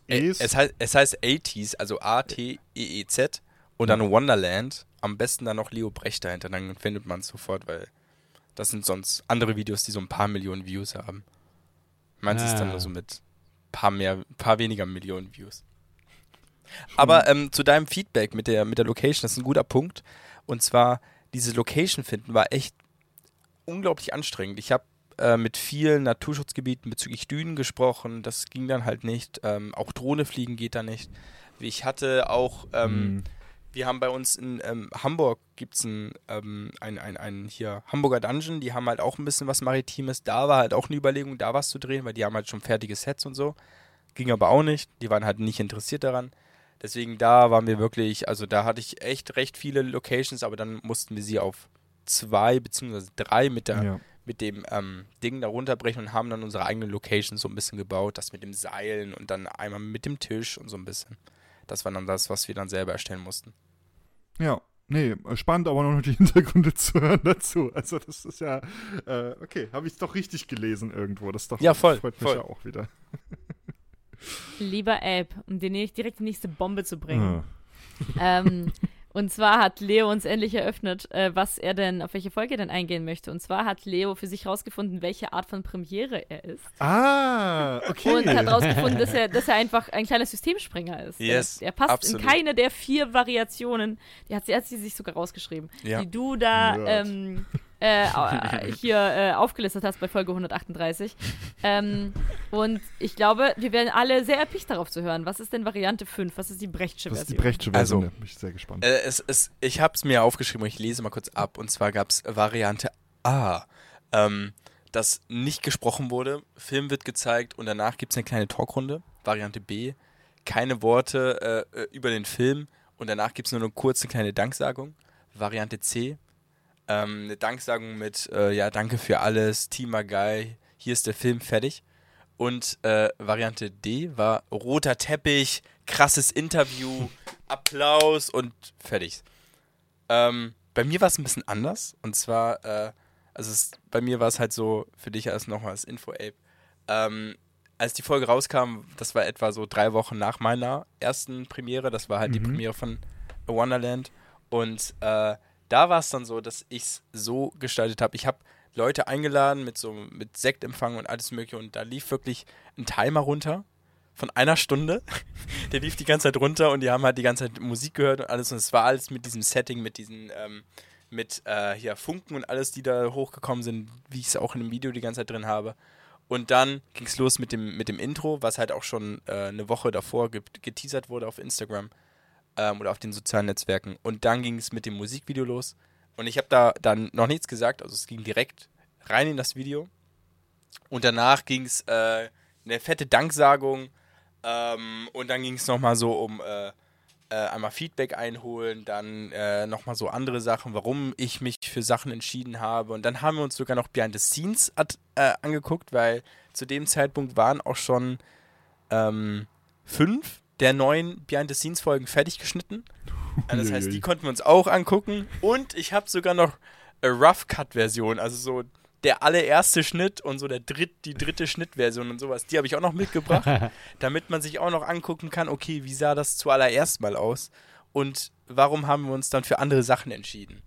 äh, Ates. es, heißt, es heißt 80s, also A-T-E-E-Z und dann Wonderland. Am besten dann noch Leo Brecht dahinter, dann findet man es sofort, weil das sind sonst andere Videos, die so ein paar Millionen Views haben. Meins ist dann Ah. nur so mit paar mehr, paar weniger Millionen Views. Aber ähm, zu deinem Feedback mit der, mit der Location, das ist ein guter Punkt. Und zwar, diese Location finden war echt unglaublich anstrengend. Ich habe äh, mit vielen Naturschutzgebieten bezüglich Dünen gesprochen. Das ging dann halt nicht. Ähm, auch Drohne fliegen geht da nicht. Ich hatte auch, ähm, Mhm. Wir haben bei uns in ähm, Hamburg gibt es ein, ähm, ein, ein, ein hier Hamburger Dungeon, die haben halt auch ein bisschen was Maritimes. Da war halt auch eine Überlegung, da was zu drehen, weil die haben halt schon fertige Sets und so. Ging aber auch nicht. Die waren halt nicht interessiert daran. Deswegen da waren wir wirklich, also da hatte ich echt recht viele Locations, aber dann mussten wir sie auf zwei beziehungsweise drei mit der ja. mit dem ähm, Ding da runterbrechen und haben dann unsere eigenen Locations so ein bisschen gebaut. Das mit dem Seilen und dann einmal mit dem Tisch und so ein bisschen. Das war dann das, was wir dann selber erstellen mussten. ja. Nee, spannend, aber noch die Hintergründe zu hören dazu. Also das ist ja, äh, okay, habe ich es doch richtig gelesen irgendwo. Das ist doch, Ja, voll, freut mich voll. ja auch wieder. Lieber Abe, um dir direkt die nächste Bombe zu bringen. Ah. ähm, und zwar hat Leo uns endlich eröffnet, äh, was er denn, auf welche Folge er denn eingehen möchte. Und zwar hat Leo für sich rausgefunden, welche Art von Premiere er ist. Ah, okay. Und hat rausgefunden, dass er, dass er einfach ein kleiner Systemspringer ist. Yes, er, passt absolut. in keine der vier Variationen, die hat sie, hat sie sich sogar rausgeschrieben, Ja. die du da ähm, äh, hier äh, aufgelistet hast bei Folge 138. ähm, und ich glaube, wir werden alle sehr erpicht darauf zu hören. Was ist denn Variante 5? Was ist die Brechtsche Das ist die Version? Brechtsche Version. Also, bin ich sehr gespannt. Äh, es, es, ich habe es mir aufgeschrieben und ich lese mal kurz ab. Und zwar gab es Variante A, ähm, das nicht gesprochen wurde. Film wird gezeigt und danach gibt es eine kleine Talkrunde. Variante B, keine Worte äh, äh, über den Film und danach gibt es nur eine kurze kleine Danksagung. Variante C, ähm, eine Danksagung mit, äh, ja, danke für alles, Team Guy, hier ist der Film fertig. Und äh, Variante D war roter Teppich, krasses Interview, Applaus und fertig. Ähm, bei mir war es ein bisschen anders. Und zwar, äh, also es, bei mir war es halt so, für dich als nochmal als Info-Ape. Ähm, als die Folge rauskam, das war etwa so drei Wochen nach meiner ersten Premiere. Das war halt die Mhm. Premiere von Wonderland. Und äh, da war es dann so, dass ich es so gestaltet habe. Ich habe Leute eingeladen mit so mit Sektempfang und alles mögliche und da lief wirklich ein Timer runter von einer Stunde. Der lief die ganze Zeit runter und die haben halt die ganze Zeit Musik gehört und alles und es war alles mit diesem Setting, mit diesen ähm, mit äh, hier Funken und alles, die da hochgekommen sind, wie ich es auch in dem Video die ganze Zeit drin habe. Und dann ging es los mit dem, mit dem Intro, was halt auch schon äh, eine Woche davor ge geteasert wurde auf Instagram ähm, oder auf den sozialen Netzwerken. Und dann ging es mit dem Musikvideo los. Und ich habe da dann noch nichts gesagt, also es ging direkt rein in das Video. Und danach ging es äh, eine fette Danksagung. Ähm, und dann ging es nochmal so um äh, äh, einmal Feedback einholen, dann äh, nochmal so andere Sachen, warum ich mich für Sachen entschieden habe. Und dann haben wir uns sogar noch Behind the Scenes at, äh, angeguckt, weil zu dem Zeitpunkt waren auch schon ähm, fünf der neuen Behind the Scenes Folgen fertig geschnitten. Das heißt, die konnten wir uns auch angucken. Und ich habe sogar noch eine Rough Cut Version, also so der allererste Schnitt und so der dritt, die dritte Schnittversion und sowas, die habe ich auch noch mitgebracht, damit man sich auch noch angucken kann, okay, wie sah das zuallererst mal aus und warum haben wir uns dann für andere Sachen entschieden.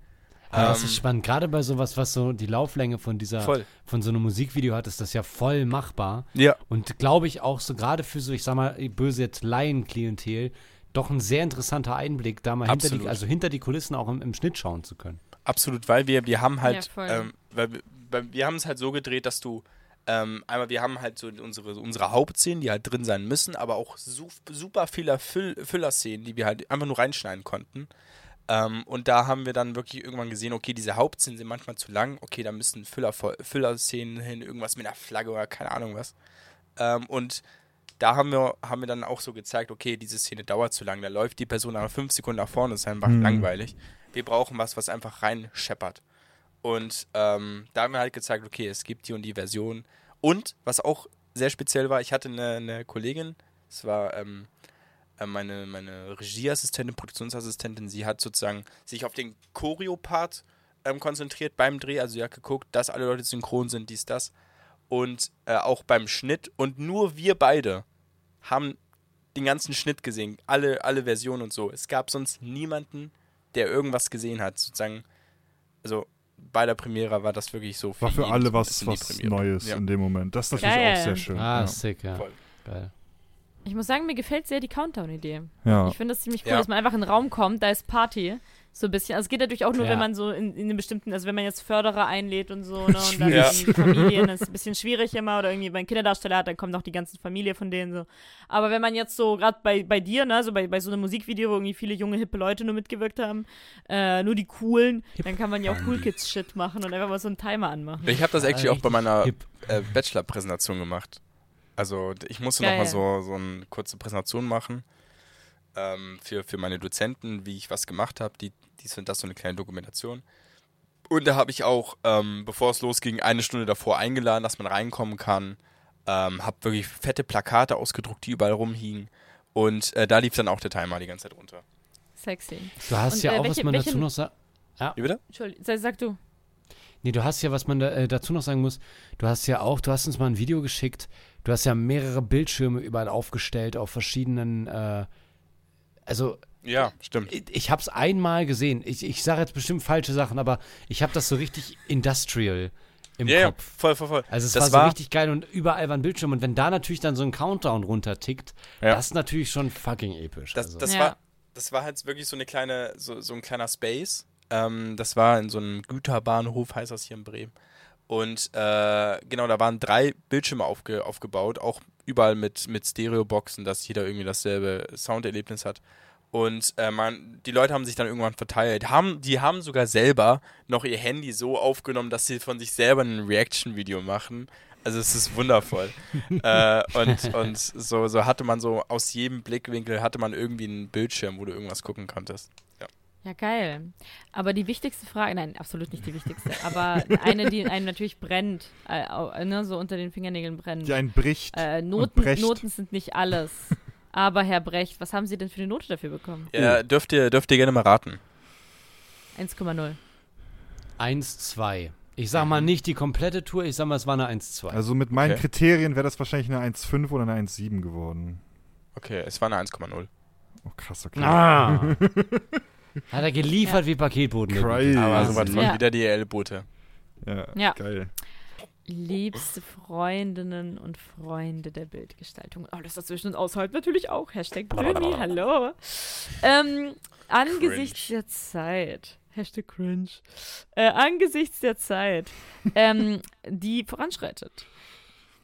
Aber das Ähm, ist spannend. Gerade bei sowas, was so die Lauflänge von dieser, Voll. von so einem Musikvideo hat, ist das ja voll machbar. Ja. Und glaube ich auch so gerade für so, ich sag mal, böse jetzt Laien-Klientel, doch ein sehr interessanter Einblick, da mal hinter die, also hinter die Kulissen auch im, im Schnitt schauen zu können. Absolut, weil wir, wir haben halt, Ja, ähm, weil, wir- weil wir haben es halt so gedreht, dass du ähm, einmal, wir haben halt so unsere, unsere Hauptszenen, die halt drin sein müssen, aber auch su super viele Füll Füllerszenen, die wir halt einfach nur reinschneiden konnten. Ähm, und da haben wir dann wirklich irgendwann gesehen, okay, diese Hauptszenen sind manchmal zu lang, okay, da müssen Füller, Füllerszenen hin, irgendwas mit einer Flagge oder keine Ahnung was. Ähm, und da haben wir, haben wir dann auch so gezeigt, okay, diese Szene dauert zu lang, da läuft die Person nach fünf Sekunden nach vorne, das ist einfach Mhm. langweilig. Wir brauchen was, was einfach rein scheppert. Und ähm, da haben wir halt gezeigt, okay, es gibt die und die Version. Und was auch sehr speziell war, ich hatte eine, eine Kollegin, es war ähm, äh, meine, meine Regieassistentin, Produktionsassistentin, sie hat sozusagen sich auf den Choreo-Part ähm, konzentriert beim Dreh. Also sie hat geguckt, dass alle Leute synchron sind, dies, das. Und äh, auch beim Schnitt. Und nur wir beide haben den ganzen Schnitt gesehen, alle, alle Versionen und so. Es gab sonst niemanden, der irgendwas gesehen hat. Sozusagen, also bei der Premiere war das wirklich so War für alle was, was. Neues Ja. in dem Moment. Das ist natürlich Geil. auch sehr schön. Ah, ja. sick, ja. Voll. Geil. Ich muss sagen, mir gefällt sehr die Countdown-Idee. Ja. Ich finde das ziemlich cool, Ja. dass man einfach in den Raum kommt, da ist Party. So ein bisschen. Also es geht natürlich auch nur, Ja. wenn man so in, in einem bestimmten, also wenn man jetzt Förderer einlädt und so, ne, und dann irgendwie Familien, das ist ein bisschen schwierig immer, oder irgendwie, wenn man einen Kinderdarsteller hat, dann kommt noch die ganze Familie von denen so. Aber wenn man jetzt so, gerade bei, bei dir, ne, so bei, bei so einem Musikvideo, wo irgendwie viele junge, hippe Leute nur mitgewirkt haben, äh, nur die coolen, dann kann man ja auch Cool Kids Shit machen und einfach mal so einen Timer anmachen. Ich habe das actually auch bei meiner Hip. äh, Bachelor-Präsentation gemacht. Also ich musste nochmal so, so eine kurze Präsentation machen ähm, für, für meine Dozenten, wie ich was gemacht habe. Die, dies und das, so eine kleine Dokumentation. Und da habe ich auch, ähm, bevor es losging, eine Stunde davor eingeladen, dass man reinkommen kann. Ähm, habe wirklich fette Plakate ausgedruckt, die überall rumhingen. Und äh, da lief dann auch der Timer die ganze Zeit runter. Sexy. Du hast Und, ja äh, auch, was welche- man dazu welchen- noch sagt. Wie bitte? Entschuldigung, sag, sag du. Nee, du hast ja, was man da, äh, dazu noch sagen muss, du hast ja auch, du hast uns mal ein Video geschickt, du hast ja mehrere Bildschirme überall aufgestellt auf verschiedenen, äh, also Ja, stimmt. ich, ich hab's einmal gesehen, ich, ich sage jetzt bestimmt falsche Sachen, aber ich habe das so richtig industrial im Ja, ja, Kopf. voll, voll, voll. Also es das war so richtig geil und überall waren Bildschirme und wenn da natürlich dann so ein Countdown runtertickt, Ja. das ist natürlich schon fucking episch. Das, also. das, Ja. war, das war halt wirklich so eine kleine, so, so ein kleiner Space. Ähm, das war in so einem Güterbahnhof, heißt das hier in Bremen. Und äh, genau, da waren drei Bildschirme aufge, aufgebaut, auch überall mit, mit Stereoboxen, dass jeder irgendwie dasselbe Sounderlebnis hat. Und äh, man, die Leute haben sich dann irgendwann verteilt. Haben, die haben sogar selber noch ihr Handy so aufgenommen, dass sie von sich selber ein Reaction-Video machen. Also es ist wundervoll. äh, und und so, so hatte man so aus jedem Blickwinkel hatte man irgendwie einen Bildschirm, wo du irgendwas gucken konntest. Ja, geil. Aber die wichtigste Frage, nein, absolut nicht die wichtigste, aber eine, die einem natürlich brennt, äh, ne, so unter den Fingernägeln brennt. Die einen bricht. Äh, Noten. Noten sind nicht alles. Aber Herr Brecht, was haben Sie denn für eine Note dafür bekommen? Ja, dürft ihr, dürft ihr gerne mal raten. 1,0. 1-2. Ich sag mal nicht die komplette Tour, ich sag mal, es war eine 1-2. Also mit meinen Okay. Kriterien wäre das wahrscheinlich eine 1,5 oder eine 1,7 geworden. Okay, es war eine 1,0 Oh, krass, okay. ah. Hat er geliefert wie Paketboten. Crazy. Aber sowas von Ja. wieder DL-Boote. Ja, Ja. geil. Liebste Freundinnen und Freunde der Bildgestaltung. Oh, das dazwischen uns außerhalb natürlich auch. Hashtag Blömi, hallo. Ähm, angesichts der Zeit. Hashtag cringe. Äh, angesichts der Zeit, ähm, die voranschreitet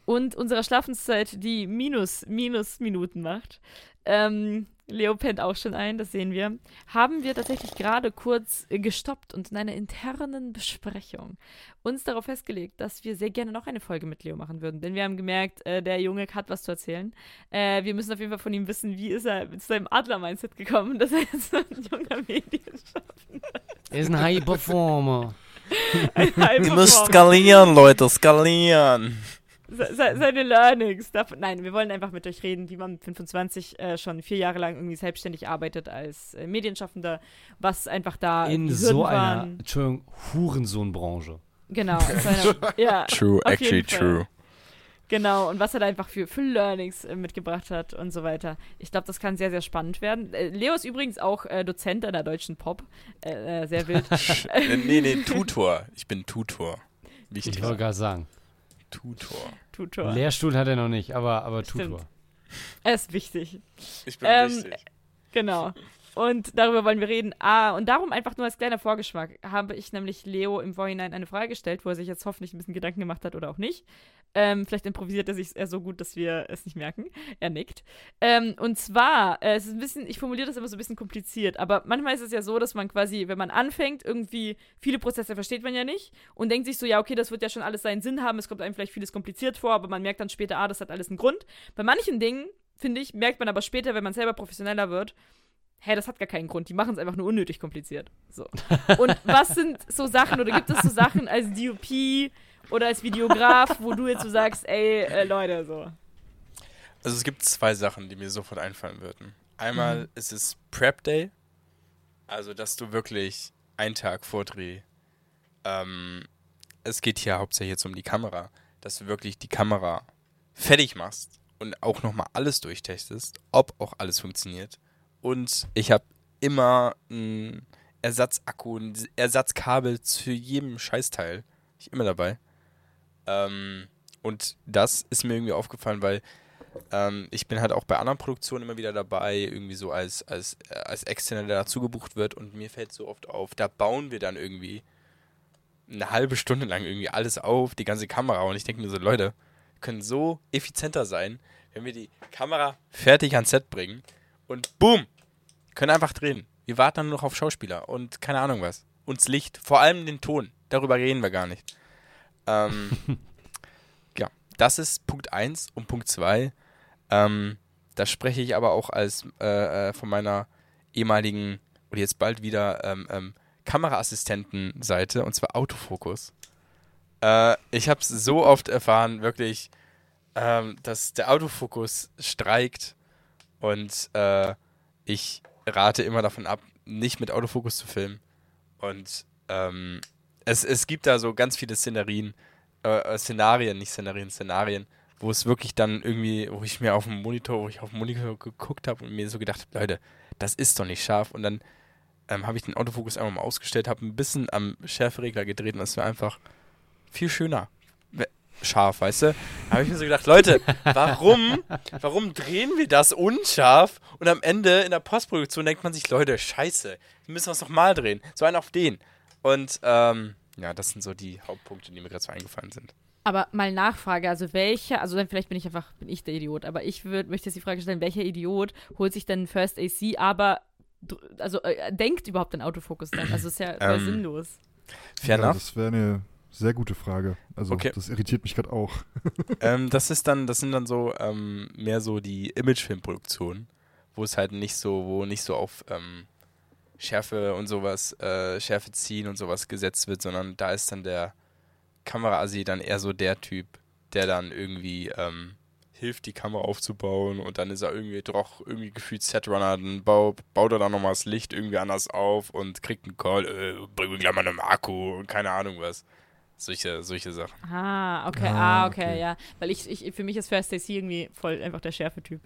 und unserer Schlafenszeit die minus, minus Minuten macht, ähm, Leo pennt auch schon ein, das sehen wir, haben wir tatsächlich gerade kurz äh, gestoppt und in einer internen Besprechung uns darauf festgelegt, dass wir sehr gerne noch eine Folge mit Leo machen würden. Denn wir haben gemerkt, äh, der Junge hat was zu erzählen. Äh, wir müssen auf jeden Fall von ihm wissen, wie ist er mit seinem Adler-Mindset gekommen, dass er jetzt so ein junger Medienschaffender Er ist ein High Performer. ein High Ihr müsst skalieren, Leute, skalieren. Se- se- seine Learnings. Davon, nein, wir wollen einfach mit euch reden, wie man mit 25 äh, schon vier Jahre lang irgendwie selbstständig arbeitet als äh, Medienschaffender, was einfach da In die so einer, waren. Entschuldigung, Hurensohn-Branche. Genau, in so einer, ja, True, actually true. genau. Und was er da einfach für, für Learnings äh, mitgebracht hat und so weiter. Ich glaube, das kann sehr, sehr spannend werden. Äh, Leo ist übrigens auch äh, Dozent an der deutschen Pop. Äh, äh, sehr wild. Äh, nee, nee, Tutor. Ich bin Tutor. Wichtig. Ich wollte gerade sagen. Tutor. Tutor. Lehrstuhl hat er noch nicht, aber, aber Stimmt. Tutor. Er ist wichtig. Ich bin Ähm, wichtig. Genau. Und darüber wollen wir reden. Ah, und darum einfach nur als kleiner Vorgeschmack habe ich nämlich Leo im Vorhinein eine Frage gestellt, wo er sich jetzt hoffentlich ein bisschen Gedanken gemacht hat oder auch nicht. Ähm, vielleicht improvisiert er sich eher so gut, dass wir es nicht merken. Er nickt. Ähm, und zwar, äh, es ist ein bisschen, ich formuliere das immer so ein bisschen kompliziert, aber manchmal ist es ja so, dass man quasi, wenn man anfängt, irgendwie viele Prozesse versteht man ja nicht und denkt sich so, ja, okay, das wird ja schon alles seinen Sinn haben, es kommt einem vielleicht vieles kompliziert vor, aber man merkt dann später, ah, das hat alles einen Grund. Bei manchen Dingen, finde ich, merkt man aber später, wenn man selber professioneller wird, hä, das hat gar keinen Grund, die machen es einfach nur unnötig kompliziert. So. Und was sind so Sachen oder gibt es so Sachen als DOP oder als Videograf, wo du jetzt so sagst, ey, äh, Leute, so. Also es gibt zwei Sachen, die mir sofort einfallen würden. Einmal ist es Prep Day, also dass du wirklich einen Tag vor Dreh, ähm, es geht hier hauptsächlich jetzt um die Kamera, dass du wirklich die Kamera fertig machst und auch nochmal alles durchtestest, ob auch alles funktioniert. Und ich habe immer ein Ersatzakku, ein Ersatzkabel zu jedem Scheißteil. Ich immer dabei. Ähm, und das ist mir irgendwie aufgefallen, weil ähm, ich bin halt auch bei anderen Produktionen immer wieder dabei, irgendwie so als, als, äh, als Externer, der dazu gebucht wird und mir fällt so oft auf, da bauen wir dann irgendwie eine halbe Stunde lang irgendwie alles auf, die ganze Kamera und ich denke mir so, Leute, können so effizienter sein, wenn wir die Kamera fertig ans Set bringen und boom, können einfach drehen. Wir warten dann nur noch auf Schauspieler und keine Ahnung was. Und das Licht, vor allem den Ton, darüber reden wir gar nicht. Ähm, ja, das ist Punkt 1 und Punkt 2. Ähm, da spreche ich aber auch als äh, äh, von meiner ehemaligen oder jetzt bald wieder ähm, ähm, Kameraassistentenseite und zwar Autofokus. Äh, ich habe es so oft erfahren, wirklich, ähm, dass der Autofokus streikt und äh, ich rate immer davon ab, nicht mit Autofokus zu filmen. Und ähm, es, es gibt da so ganz viele Szenarien, äh, Szenarien, nicht Szenarien, Szenarien, wo es wirklich dann irgendwie, wo ich mir auf dem Monitor, wo ich auf dem Monitor geguckt habe und mir so gedacht habe, Leute, das ist doch nicht scharf. Und dann ähm, habe ich den Autofokus einmal mal ausgestellt, habe ein bisschen am Schärferegler gedreht und das war einfach viel schöner. Scharf, weißt du? Da habe ich mir so gedacht, Leute, warum, warum drehen wir das unscharf und am Ende in der Postproduktion denkt man sich, Leute, scheiße, wir müssen was nochmal drehen. So einen auf den. Und ähm, ja, das sind so die Hauptpunkte, die mir gerade so eingefallen sind. Aber mal Nachfrage, also welcher, also dann vielleicht bin ich einfach, bin ich der Idiot, aber ich würd, möchte jetzt die Frage stellen, welcher Idiot holt sich denn First AC, aber also äh, denkt überhaupt an Autofokus dann? Also ist ja Ähm, sinnlos. Fair ja, enough. das wäre eine sehr gute Frage. Also Okay. das irritiert mich gerade auch. ähm, das ist dann, das sind dann so ähm, mehr so die Imagefilmproduktionen, wo es halt nicht so, wo nicht so auf ähm, Schärfe und sowas, äh, Schärfe ziehen und sowas gesetzt wird, sondern da ist dann der Kameraassi dann eher so der Typ, der dann irgendwie ähm, hilft, die Kamera aufzubauen und dann ist er irgendwie doch irgendwie gefühlt Setrunner, dann bau, baut er dann nochmal das Licht irgendwie anders auf und kriegt einen Call, äh, bring mir gleich mal einen Akku und keine Ahnung was. Solche, solche Sachen. Ah, okay, Ah, ah, okay, okay. ja. Weil ich, ich, für mich ist First AC irgendwie voll einfach der Schärfe-Typ.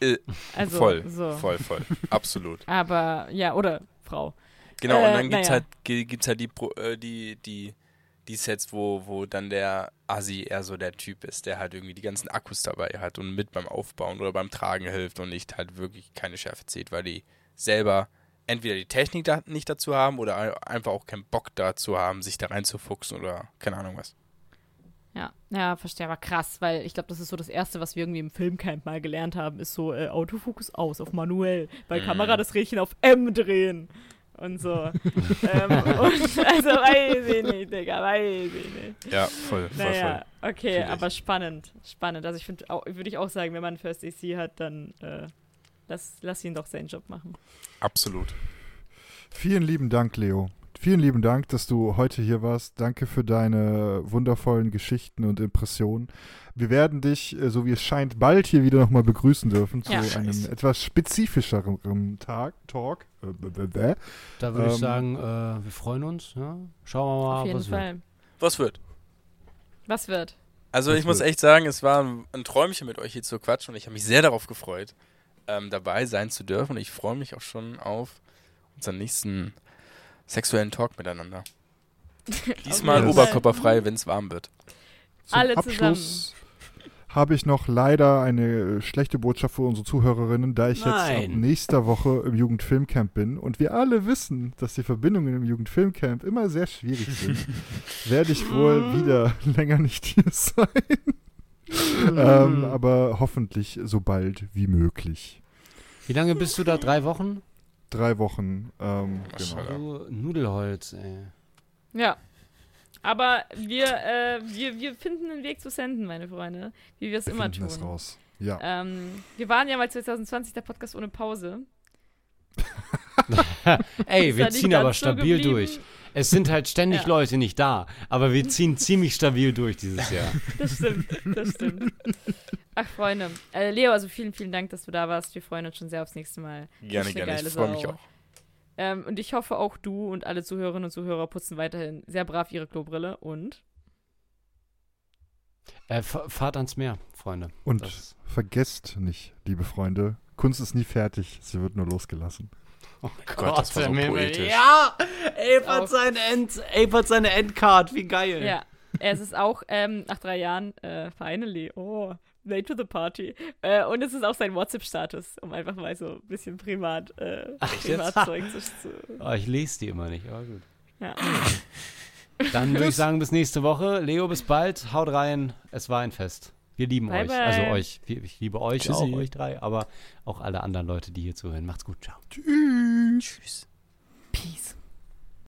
Äh, Also, voll, so. voll, voll. Absolut. Aber, ja, oder Frau. Genau, Äh, und dann gibt's naja. halt, gi- gibt's halt die, äh, die, die, die Sets, wo, wo dann der Assi eher so der Typ ist, der halt irgendwie die ganzen Akkus dabei hat und mit beim Aufbauen oder beim Tragen hilft und nicht halt wirklich keine Schärfe zieht, weil die selber entweder die Technik da nicht dazu haben oder ein- einfach auch keinen Bock dazu haben, sich da reinzufuchsen oder keine Ahnung was. Ja, ja, verstehe, aber krass, weil ich glaube, das ist so das Erste, was wir irgendwie im Filmcamp mal gelernt haben, ist so äh, Autofokus aus auf manuell, bei Mhm. Kamera das Rädchen auf M drehen und so. ähm, und also weiß ich nicht, Digga, weiß ich nicht. Ja, voll, voll, Naja, voll. okay, aber spannend, spannend. Also ich finde, würde ich auch sagen, wenn man First AC hat, dann äh, lass, lass ihn doch seinen Job machen. Absolut. Vielen lieben Dank, Leo. Vielen lieben Dank, dass du heute hier warst. Danke für deine wundervollen Geschichten und Impressionen. Wir werden dich, äh, so wie es scheint, bald hier wieder nochmal begrüßen dürfen zu Ja. einem etwas spezifischeren Tag, Talk. Äh. Da würde ich Ähm, sagen, äh, wir freuen uns. Ja? Schauen wir mal, Auf jeden was wird. Fall. Was wird? Was wird? Also Was ich muss wird? echt sagen, es war ein, ein Träumchen mit euch hier zu quatschen und ich habe mich sehr darauf gefreut, ähm, dabei sein zu dürfen. Und ich freue mich auch schon auf unseren nächsten sexuellen Talk miteinander. Diesmal jeden oberkörperfrei, wenn es warm wird. Zum Alle Abschluss habe ich noch leider eine äh, schlechte Botschaft für unsere Zuhörerinnen, da ich jetzt ab Nein. nächster Woche im Jugendfilmcamp bin und wir alle wissen, dass die Verbindungen im Jugendfilmcamp immer sehr schwierig sind, werde ich wohl wieder länger nicht hier sein. Ähm, aber hoffentlich so bald wie möglich. Wie lange bist du da? Drei Wochen? Drei Wochen. Ähm, genau. Du Nudelholz, ey. Ja. Aber wir, äh, wir, wir finden einen Weg zu senden, meine Freunde. Wie wir es immer tun. das raus. Ja. Ähm, wir waren ja mal 2020 der Podcast ohne Pause. Ey, wir ziehen aber so stabil geblieben. durch. Es sind halt ständig Ja. Leute nicht da, aber wir ziehen ziemlich stabil durch dieses Jahr. Das stimmt, das stimmt. Ach, Freunde. Äh, Leo, also vielen, vielen Dank, dass du da warst. Wir freuen uns schon sehr aufs nächste Mal. Gerne, gerne. Ich freue mich auch. Ähm, und ich hoffe auch du und alle Zuhörerinnen und Zuhörer putzen weiterhin sehr brav ihre Klobrille und Äh, fahrt ans Meer, Freunde. Und Das- vergesst nicht, liebe Freunde, Kunst ist nie fertig, sie wird nur losgelassen. Oh Gott, das war so Himmel. poetisch. Ja! Ape Auch. hat seine End, Ape hat seine Endcard, wie geil. ja, es ist auch ähm, nach drei Jahren äh, finally, oh, late to the party. Äh, und es ist auch sein WhatsApp-Status, um einfach mal so ein bisschen privat, äh, Ach, jetzt? Privatzeug zu, zu Oh, ich lese die immer nicht, aber gut. ja. Dann würde ich sagen, bis nächste Woche. Leo, bis bald. Haut rein. Es war ein Fest. Wir lieben Bye, euch. bye. Also euch. Ich liebe euch Tschüssi. auch, euch drei, aber auch alle anderen Leute, die hier zuhören. Macht's gut. Ciao. Tschüss. Peace.